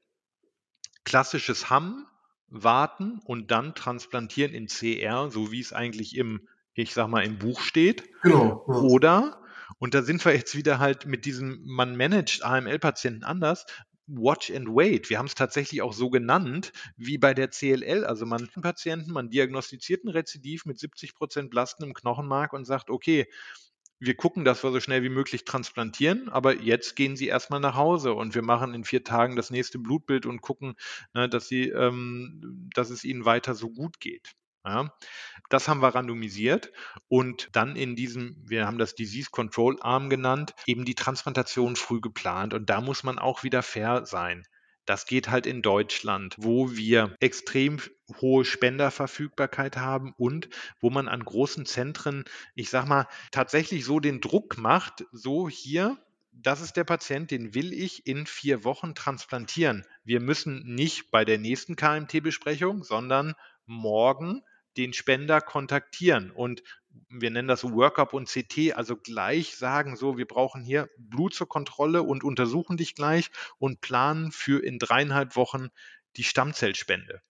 Klassisches Hamm, warten und dann transplantieren in CR, so wie es eigentlich im, ich sag mal, im Buch steht. Genau. Ja. Oder, und da sind wir jetzt wieder halt mit diesem, man managt AML-Patienten anders, Watch and Wait. Wir haben es tatsächlich auch so genannt wie bei der CLL. Also man Patienten, man diagnostiziert ein Rezidiv mit 70 Prozent Blasten im Knochenmark und sagt, okay, wir gucken, dass wir so schnell wie möglich transplantieren, aber jetzt gehen sie erstmal nach Hause und wir machen in vier Tagen das nächste Blutbild und gucken, ne, dass, sie, ähm, dass es ihnen weiter so gut geht. Ja, das haben wir randomisiert und dann in diesem, wir haben das Disease Control Arm genannt, eben die Transplantation früh geplant. Und da muss man auch wieder fair sein. Das geht halt in Deutschland, wo wir extrem hohe Spenderverfügbarkeit haben und wo man an großen Zentren, ich sag mal, tatsächlich so den Druck macht, so hier, das ist der Patient, den will ich in vier Wochen transplantieren. Wir müssen nicht bei der nächsten KMT-Besprechung, sondern morgen den Spender kontaktieren und wir nennen das Workup und CT, also gleich sagen, so, wir brauchen hier Blut zur Kontrolle und untersuchen dich gleich und planen für in dreieinhalb Wochen die Stammzellspende.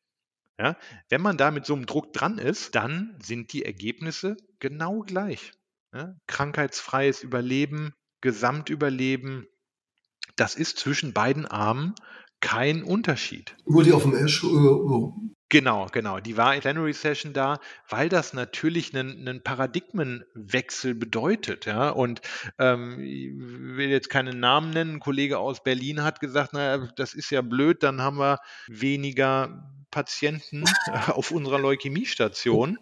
Ja, wenn man da mit so einem Druck dran ist, dann sind die Ergebnisse genau gleich. Ja, krankheitsfreies Überleben, Gesamtüberleben, das ist zwischen beiden Armen kein Unterschied. Wurde auf dem Ash äh, Genau, genau. Die war in Plenary Session da, weil das natürlich einen, einen Paradigmenwechsel bedeutet. Ja? Und ähm, ich will jetzt keinen Namen nennen. Ein Kollege aus Berlin hat gesagt, naja, das ist ja blöd, dann haben wir weniger Patienten auf unserer Leukämiestation.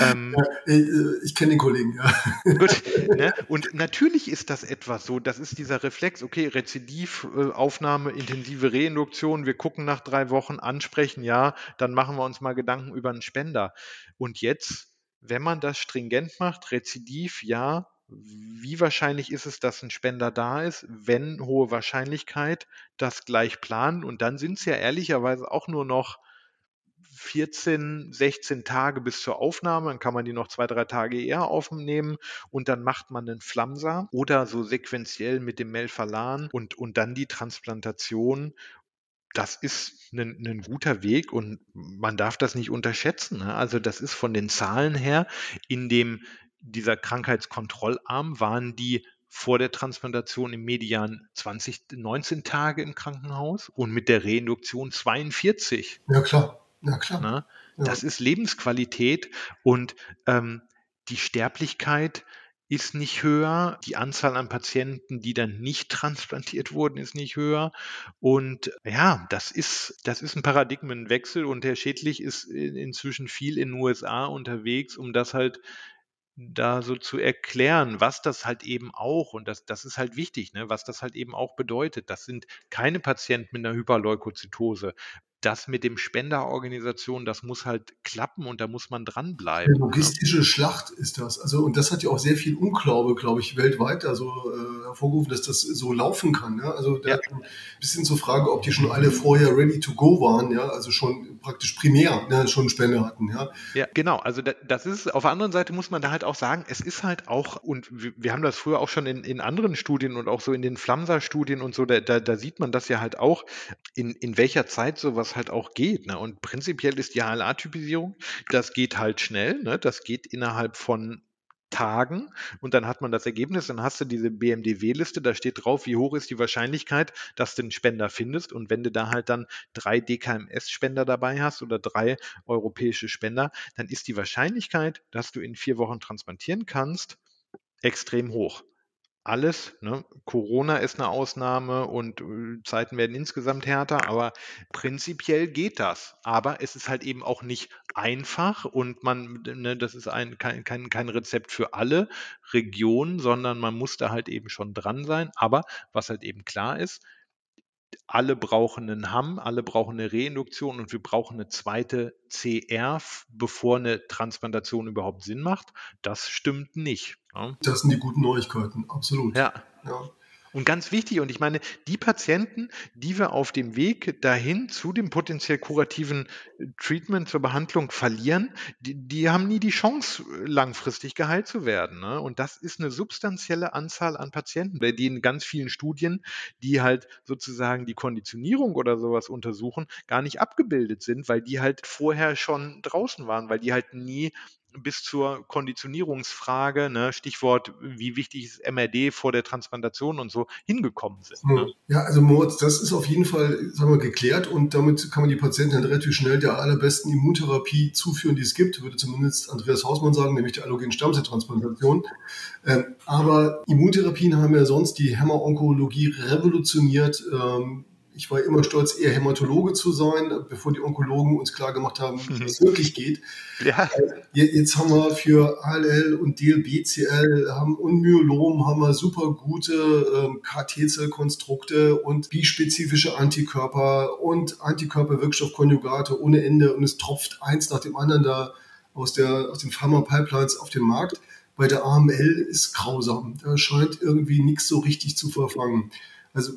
Ähm, äh, ich kenne den Kollegen, ja. Gut, ne? Und natürlich ist das etwas so, das ist dieser Reflex, okay, Rezidivaufnahme, äh, intensive Reinduktion, wir gucken nach drei Wochen, ansprechen, ja, dann machen wir uns mal Gedanken über einen Spender. Und jetzt, wenn man das stringent macht, Rezidiv, ja, wie wahrscheinlich ist es, dass ein Spender da ist? Wenn hohe Wahrscheinlichkeit, das gleich planen. Und dann sind es ja ehrlicherweise auch nur noch 14, 16 Tage bis zur Aufnahme. Dann kann man die noch zwei, drei Tage eher aufnehmen und dann macht man einen Flamsa oder so sequenziell mit dem Melphalan und, und dann die Transplantation das ist ein, ein, guter Weg und man darf das nicht unterschätzen. Ne? Also das ist von den Zahlen her in dem dieser Krankheitskontrollarm waren die vor der Transplantation im Median 20, 19 Tage im Krankenhaus und mit der Reinduktion 42. Ja, klar. Ja, klar. Na, ja. Das ist Lebensqualität und ähm, die Sterblichkeit ist nicht höher, die Anzahl an Patienten, die dann nicht transplantiert wurden, ist nicht höher. Und ja, das ist, das ist ein Paradigmenwechsel und Herr Schädlich ist inzwischen viel in den USA unterwegs, um das halt da so zu erklären, was das halt eben auch, und das, das ist halt wichtig, ne, was das halt eben auch bedeutet. Das sind keine Patienten mit einer Hyperleukozytose das mit dem Spenderorganisation, das muss halt klappen und da muss man dranbleiben. Eine logistische ja. Schlacht ist das. Also, und das hat ja auch sehr viel Unglaube, glaube ich, weltweit also, äh, hervorgerufen, dass das so laufen kann. Ja? Also da ja. ein bisschen zur Frage, ob die schon alle vorher ready to go waren, ja, also schon praktisch primär ne, schon Spende hatten. Ja, ja genau. Also das ist, auf der anderen Seite muss man da halt auch sagen, es ist halt auch, und wir, wir haben das früher auch schon in, in anderen Studien und auch so in den Flamsa-Studien und so, da, da, da sieht man das ja halt auch, in, in welcher Zeit sowas halt auch geht. Ne? Und prinzipiell ist die HLA-Typisierung, das geht halt schnell, ne? das geht innerhalb von Tagen und dann hat man das Ergebnis, dann hast du diese BMDW-Liste, da steht drauf, wie hoch ist die Wahrscheinlichkeit, dass du einen Spender findest und wenn du da halt dann drei DKMS-Spender dabei hast oder drei europäische Spender, dann ist die Wahrscheinlichkeit, dass du in vier Wochen transplantieren kannst, extrem hoch. Alles. Ne? Corona ist eine Ausnahme und äh, Zeiten werden insgesamt härter, aber prinzipiell geht das. Aber es ist halt eben auch nicht einfach und man, ne, das ist ein, kein, kein, kein Rezept für alle Regionen, sondern man muss da halt eben schon dran sein. Aber was halt eben klar ist, alle brauchen einen Hamm, alle brauchen eine Reinduktion und wir brauchen eine zweite CR, bevor eine Transplantation überhaupt Sinn macht. Das stimmt nicht. Ja. Das sind die guten Neuigkeiten, absolut. Ja. ja. Und ganz wichtig, und ich meine, die Patienten, die wir auf dem Weg dahin zu dem potenziell kurativen äh, Treatment zur Behandlung verlieren, die, die haben nie die Chance, langfristig geheilt zu werden. Ne? Und das ist eine substanzielle Anzahl an Patienten, bei denen ganz vielen Studien, die halt sozusagen die Konditionierung oder sowas untersuchen, gar nicht abgebildet sind, weil die halt vorher schon draußen waren, weil die halt nie bis zur Konditionierungsfrage, ne, Stichwort, wie wichtig ist MRD vor der Transplantation und so, hingekommen sind. Ne? Ja, also Moritz, das ist auf jeden Fall, sagen wir, geklärt und damit kann man die Patienten dann relativ schnell der allerbesten Immuntherapie zuführen, die es gibt, würde zumindest Andreas Hausmann sagen, nämlich der allogenen Stammzelltransplantation. Ähm, aber Immuntherapien haben ja sonst die Hämmer-Onkologie revolutioniert. Ähm, ich war immer stolz, eher Hämatologe zu sein, bevor die Onkologen uns klar gemacht haben, wie mhm. es wirklich geht. Ja. Äh, jetzt haben wir für ALL und DLBCL haben und Myelom haben wir super gute ähm, KT-Zellkonstrukte und bispezifische Antikörper und Antikörperwirkstoffkonjugate ohne Ende und es tropft eins nach dem anderen da aus, der, aus den Pharma-Pipelines auf den Markt. Bei der AML ist grausam. Da scheint irgendwie nichts so richtig zu verfangen. Also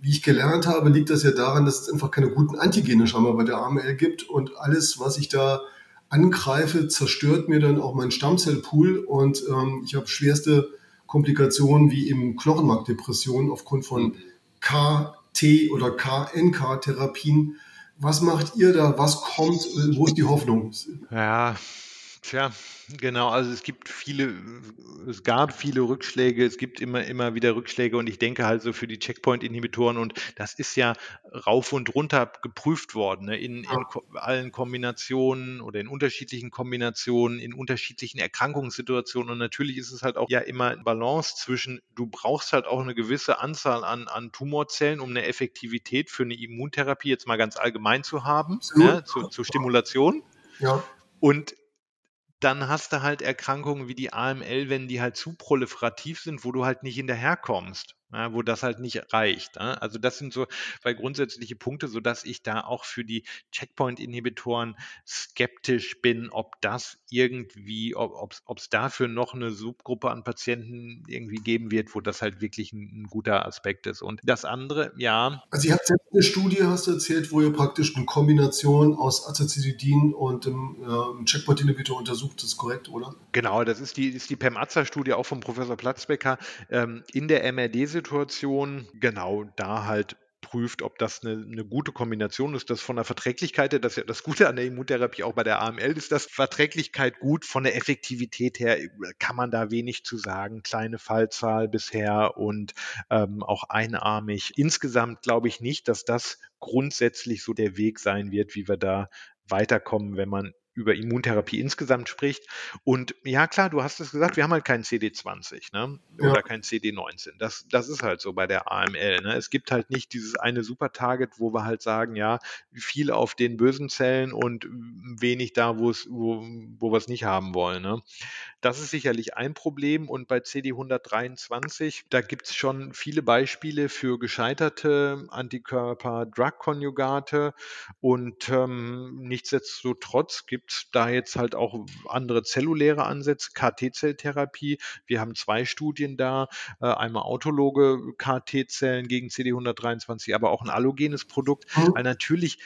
wie ich gelernt habe, liegt das ja daran, dass es einfach keine guten Antigene scheinbar bei der AML gibt und alles, was ich da angreife, zerstört mir dann auch meinen Stammzellpool und ähm, ich habe schwerste Komplikationen wie eben Knochenmarkdepressionen aufgrund von KT oder KNK-Therapien. Was macht ihr da? Was kommt? Wo ist die Hoffnung? Ja, Tja, genau. Also es gibt viele, es gab viele Rückschläge, es gibt immer, immer wieder Rückschläge und ich denke halt so für die Checkpoint-Inhibitoren und das ist ja rauf und runter geprüft worden, ne? in, in allen Kombinationen oder in unterschiedlichen Kombinationen, in unterschiedlichen Erkrankungssituationen und natürlich ist es halt auch ja immer Balance zwischen, du brauchst halt auch eine gewisse Anzahl an, an Tumorzellen, um eine Effektivität für eine Immuntherapie jetzt mal ganz allgemein zu haben, ne? zu, zur Stimulation. Ja. Und dann hast du halt Erkrankungen wie die AML, wenn die halt zu proliferativ sind, wo du halt nicht hinterherkommst ja, wo das halt nicht reicht. Ja. Also das sind so zwei grundsätzliche Punkte, sodass ich da auch für die Checkpoint-Inhibitoren skeptisch bin, ob das irgendwie, ob es dafür noch eine Subgruppe an Patienten irgendwie geben wird, wo das halt wirklich ein, ein guter Aspekt ist. Und das andere, ja. Also ihr habt selbst eine Studie, hast du erzählt, wo ihr praktisch eine Kombination aus Azacitidin und einem, äh, Checkpoint-Inhibitor untersucht, das ist korrekt, oder? Genau, das ist die, ist die PEM-AZA-Studie auch vom Professor Platzbecker ähm, in der MRD-Situation Situation genau da halt prüft, ob das eine, eine, gute Kombination ist. Das von der Verträglichkeit her, das ist ja das Gute an der Immuntherapie auch bei der AML ist, dass Verträglichkeit gut. Von der Effektivität her kann man da wenig zu sagen. Kleine Fallzahl bisher und ähm, auch einarmig. Insgesamt glaube ich nicht, dass das grundsätzlich so der Weg sein wird, wie wir da weiterkommen, wenn man über Immuntherapie insgesamt spricht. Und ja, klar, du hast es gesagt, wir haben halt keinen CD20 ne? oder ja. kein CD19. Das, das ist halt so bei der AML. Ne? Es gibt halt nicht dieses eine Super-Target, wo wir halt sagen, ja, viel auf den bösen Zellen und wenig da, wo, wo wir es nicht haben wollen. Ne? Das ist sicherlich ein Problem. Und bei CD123, da gibt es schon viele Beispiele für gescheiterte Antikörper-Drug-Konjugate. Und ähm, nichtsdestotrotz gibt es da jetzt halt auch andere zelluläre Ansätze, KT-Zelltherapie. Wir haben zwei Studien da, äh, einmal autologe KT-Zellen gegen CD123, aber auch ein allogenes Produkt. Mhm. Weil natürlich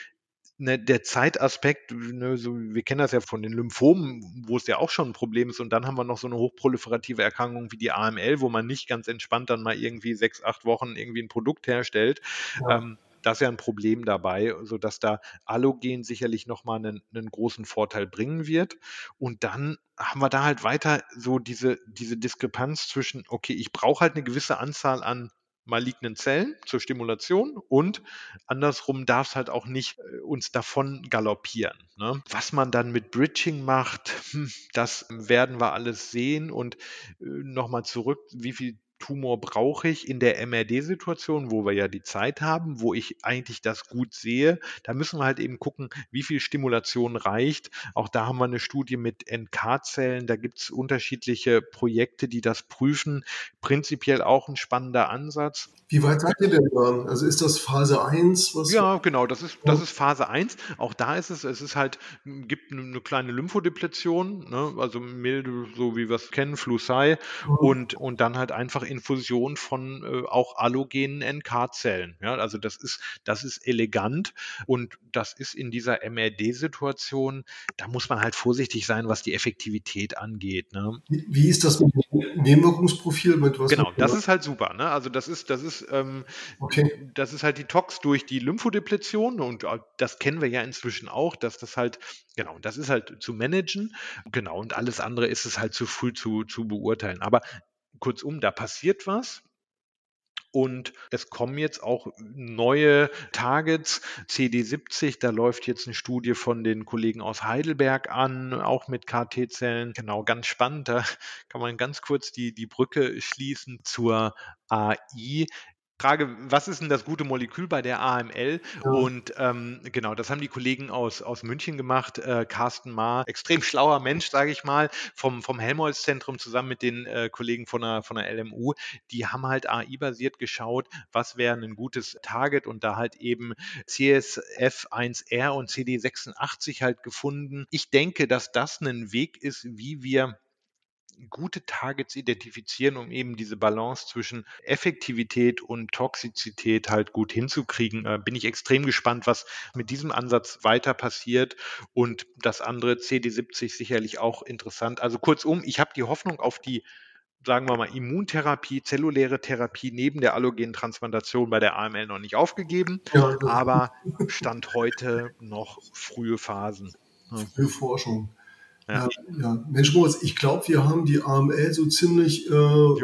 ne, der Zeitaspekt, ne, so, wir kennen das ja von den Lymphomen, wo es ja auch schon ein Problem ist. Und dann haben wir noch so eine hochproliferative Erkrankung wie die AML, wo man nicht ganz entspannt dann mal irgendwie sechs, acht Wochen irgendwie ein Produkt herstellt. Ja. Ähm, das ist ja ein Problem dabei, sodass da Allogen sicherlich nochmal einen, einen großen Vorteil bringen wird. Und dann haben wir da halt weiter so diese, diese Diskrepanz zwischen, okay, ich brauche halt eine gewisse Anzahl an malignen Zellen zur Stimulation und andersrum darf es halt auch nicht äh, uns davon galoppieren. Ne? Was man dann mit Bridging macht, hm, das werden wir alles sehen und äh, nochmal zurück, wie viel Tumor brauche ich in der MRD-Situation, wo wir ja die Zeit haben, wo ich eigentlich das gut sehe. Da müssen wir halt eben gucken, wie viel Stimulation reicht. Auch da haben wir eine Studie mit NK-Zellen. Da gibt es unterschiedliche Projekte, die das prüfen. Prinzipiell auch ein spannender Ansatz. Wie weit seid ihr denn da? Also ist das Phase 1? Was ja, genau, das ist, das ist Phase 1. Auch da ist es, es ist halt, gibt eine kleine Lymphodepletion, ne? also milde, so wie wir es kennen, Flusai, mhm. und, und dann halt einfach Infusion von äh, auch allogenen NK-Zellen. Ja? Also das ist, das ist elegant und das ist in dieser MRD-Situation, da muss man halt vorsichtig sein, was die Effektivität angeht. Ne? Wie, ist das mit dem Nebenwirkungsprofil? Mit was genau, das ist halt super. Ne? Also das ist, das ist ähm, okay. das ist halt die Tox durch die Lymphodepletion und äh, das kennen wir ja inzwischen auch, dass das halt, genau, das ist halt zu managen. Genau, und alles andere ist es halt zu früh zu, zu beurteilen. Aber kurzum, da passiert was. Und es kommen jetzt auch neue Targets. CD70, da läuft jetzt eine Studie von den Kollegen aus Heidelberg an, auch mit KT-Zellen. Genau, ganz spannend. Da kann man ganz kurz die, die Brücke schließen zur AI. Frage, was ist denn das gute Molekül bei der AML? Ja. Und ähm, genau, das haben die Kollegen aus, aus München gemacht. Äh, Carsten Ma, extrem schlauer Mensch, sage ich mal, vom, vom Helmholtz-Zentrum zusammen mit den äh, Kollegen von der, von der LMU. Die haben halt AI-basiert geschaut, was wäre ein gutes Target und da halt eben CSF1R und CD86 halt gefunden. Ich denke, dass das ein Weg ist, wie wir gute Targets identifizieren, um eben diese Balance zwischen Effektivität und Toxizität halt gut hinzukriegen. Äh, bin ich extrem gespannt, was mit diesem Ansatz weiter passiert und das andere CD70 sicherlich auch interessant. Also kurzum, ich habe die Hoffnung auf die sagen wir mal, Immuntherapie, zelluläre Therapie neben der allogenen Transplantation bei der AML noch nicht aufgegeben, ja, aber Stand heute noch frühe Phasen. Frühe Forschung. Ja. ja, Mensch, Moritz, ich glaube, wir haben die AML so ziemlich äh,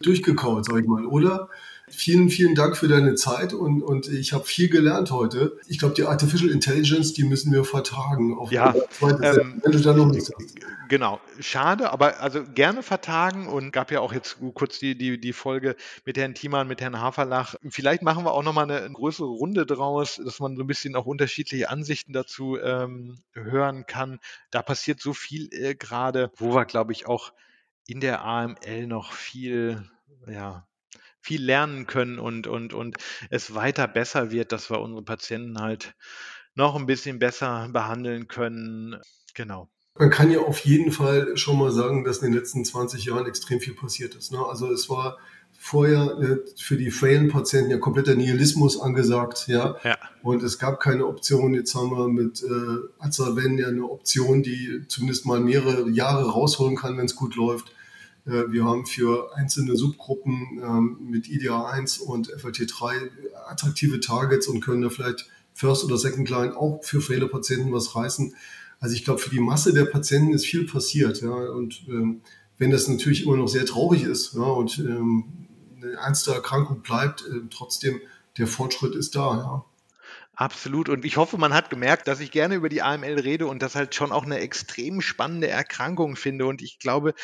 durchgekaut, sag ich mal, oder? Vielen, vielen Dank für deine Zeit und, und ich habe viel gelernt heute. Ich glaube, die Artificial Intelligence, die müssen wir vertagen. Auf ja, ähm, wenn du da noch nichts hast. Genau, schade, aber also gerne vertagen und gab ja auch jetzt kurz die, die, die Folge mit Herrn Thiemann, mit Herrn Haferlach. Vielleicht machen wir auch nochmal eine, eine größere Runde draus, dass man so ein bisschen auch unterschiedliche Ansichten dazu ähm, hören kann. Da passiert so viel äh, gerade, wo wir, glaube ich, auch in der AML noch viel, ja, viel lernen können und, und, und es weiter besser wird, dass wir unsere Patienten halt noch ein bisschen besser behandeln können. Genau. Man kann ja auf jeden Fall schon mal sagen, dass in den letzten 20 Jahren extrem viel passiert ist. Ne? Also es war vorher äh, für die frailen Patienten ja kompletter Nihilismus angesagt, ja? ja. Und es gab keine Option. Jetzt haben wir mit äh, Azaven ja eine Option, die zumindest mal mehrere Jahre rausholen kann, wenn es gut läuft. Äh, wir haben für einzelne Subgruppen ähm, mit IDA1 und FLT3 attraktive Targets und können da vielleicht First oder Second Line auch für viele Patienten was reißen. Also ich glaube, für die Masse der Patienten ist viel passiert. Ja, und ähm, wenn das natürlich immer noch sehr traurig ist ja, und ähm, eine ernste Erkrankung bleibt, äh, trotzdem der Fortschritt ist da. Ja. Absolut. Und ich hoffe, man hat gemerkt, dass ich gerne über die AML rede und das halt schon auch eine extrem spannende Erkrankung finde. Und ich glaube,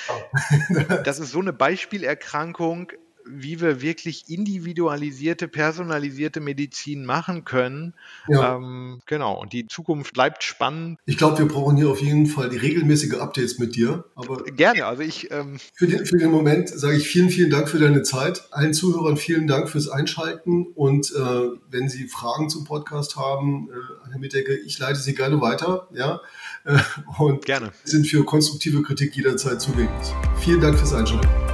das ist so eine Beispielerkrankung, wie wir wirklich individualisierte, personalisierte Medizin machen können. Ja. Ähm, genau, und die Zukunft bleibt spannend. Ich glaube, wir brauchen hier auf jeden Fall die regelmäßige Updates mit dir. Aber Gerne, also ich. Ähm für, den, für den Moment sage ich vielen, vielen Dank für deine Zeit. Allen Zuhörern vielen Dank fürs Einschalten und äh, wenn Sie Fragen zum Podcast haben, äh, Herr Mittecke, ich leite sie gerne weiter. Ja? Äh, und gerne. sind für konstruktive Kritik jederzeit zugänglich. Vielen Dank fürs Einschalten.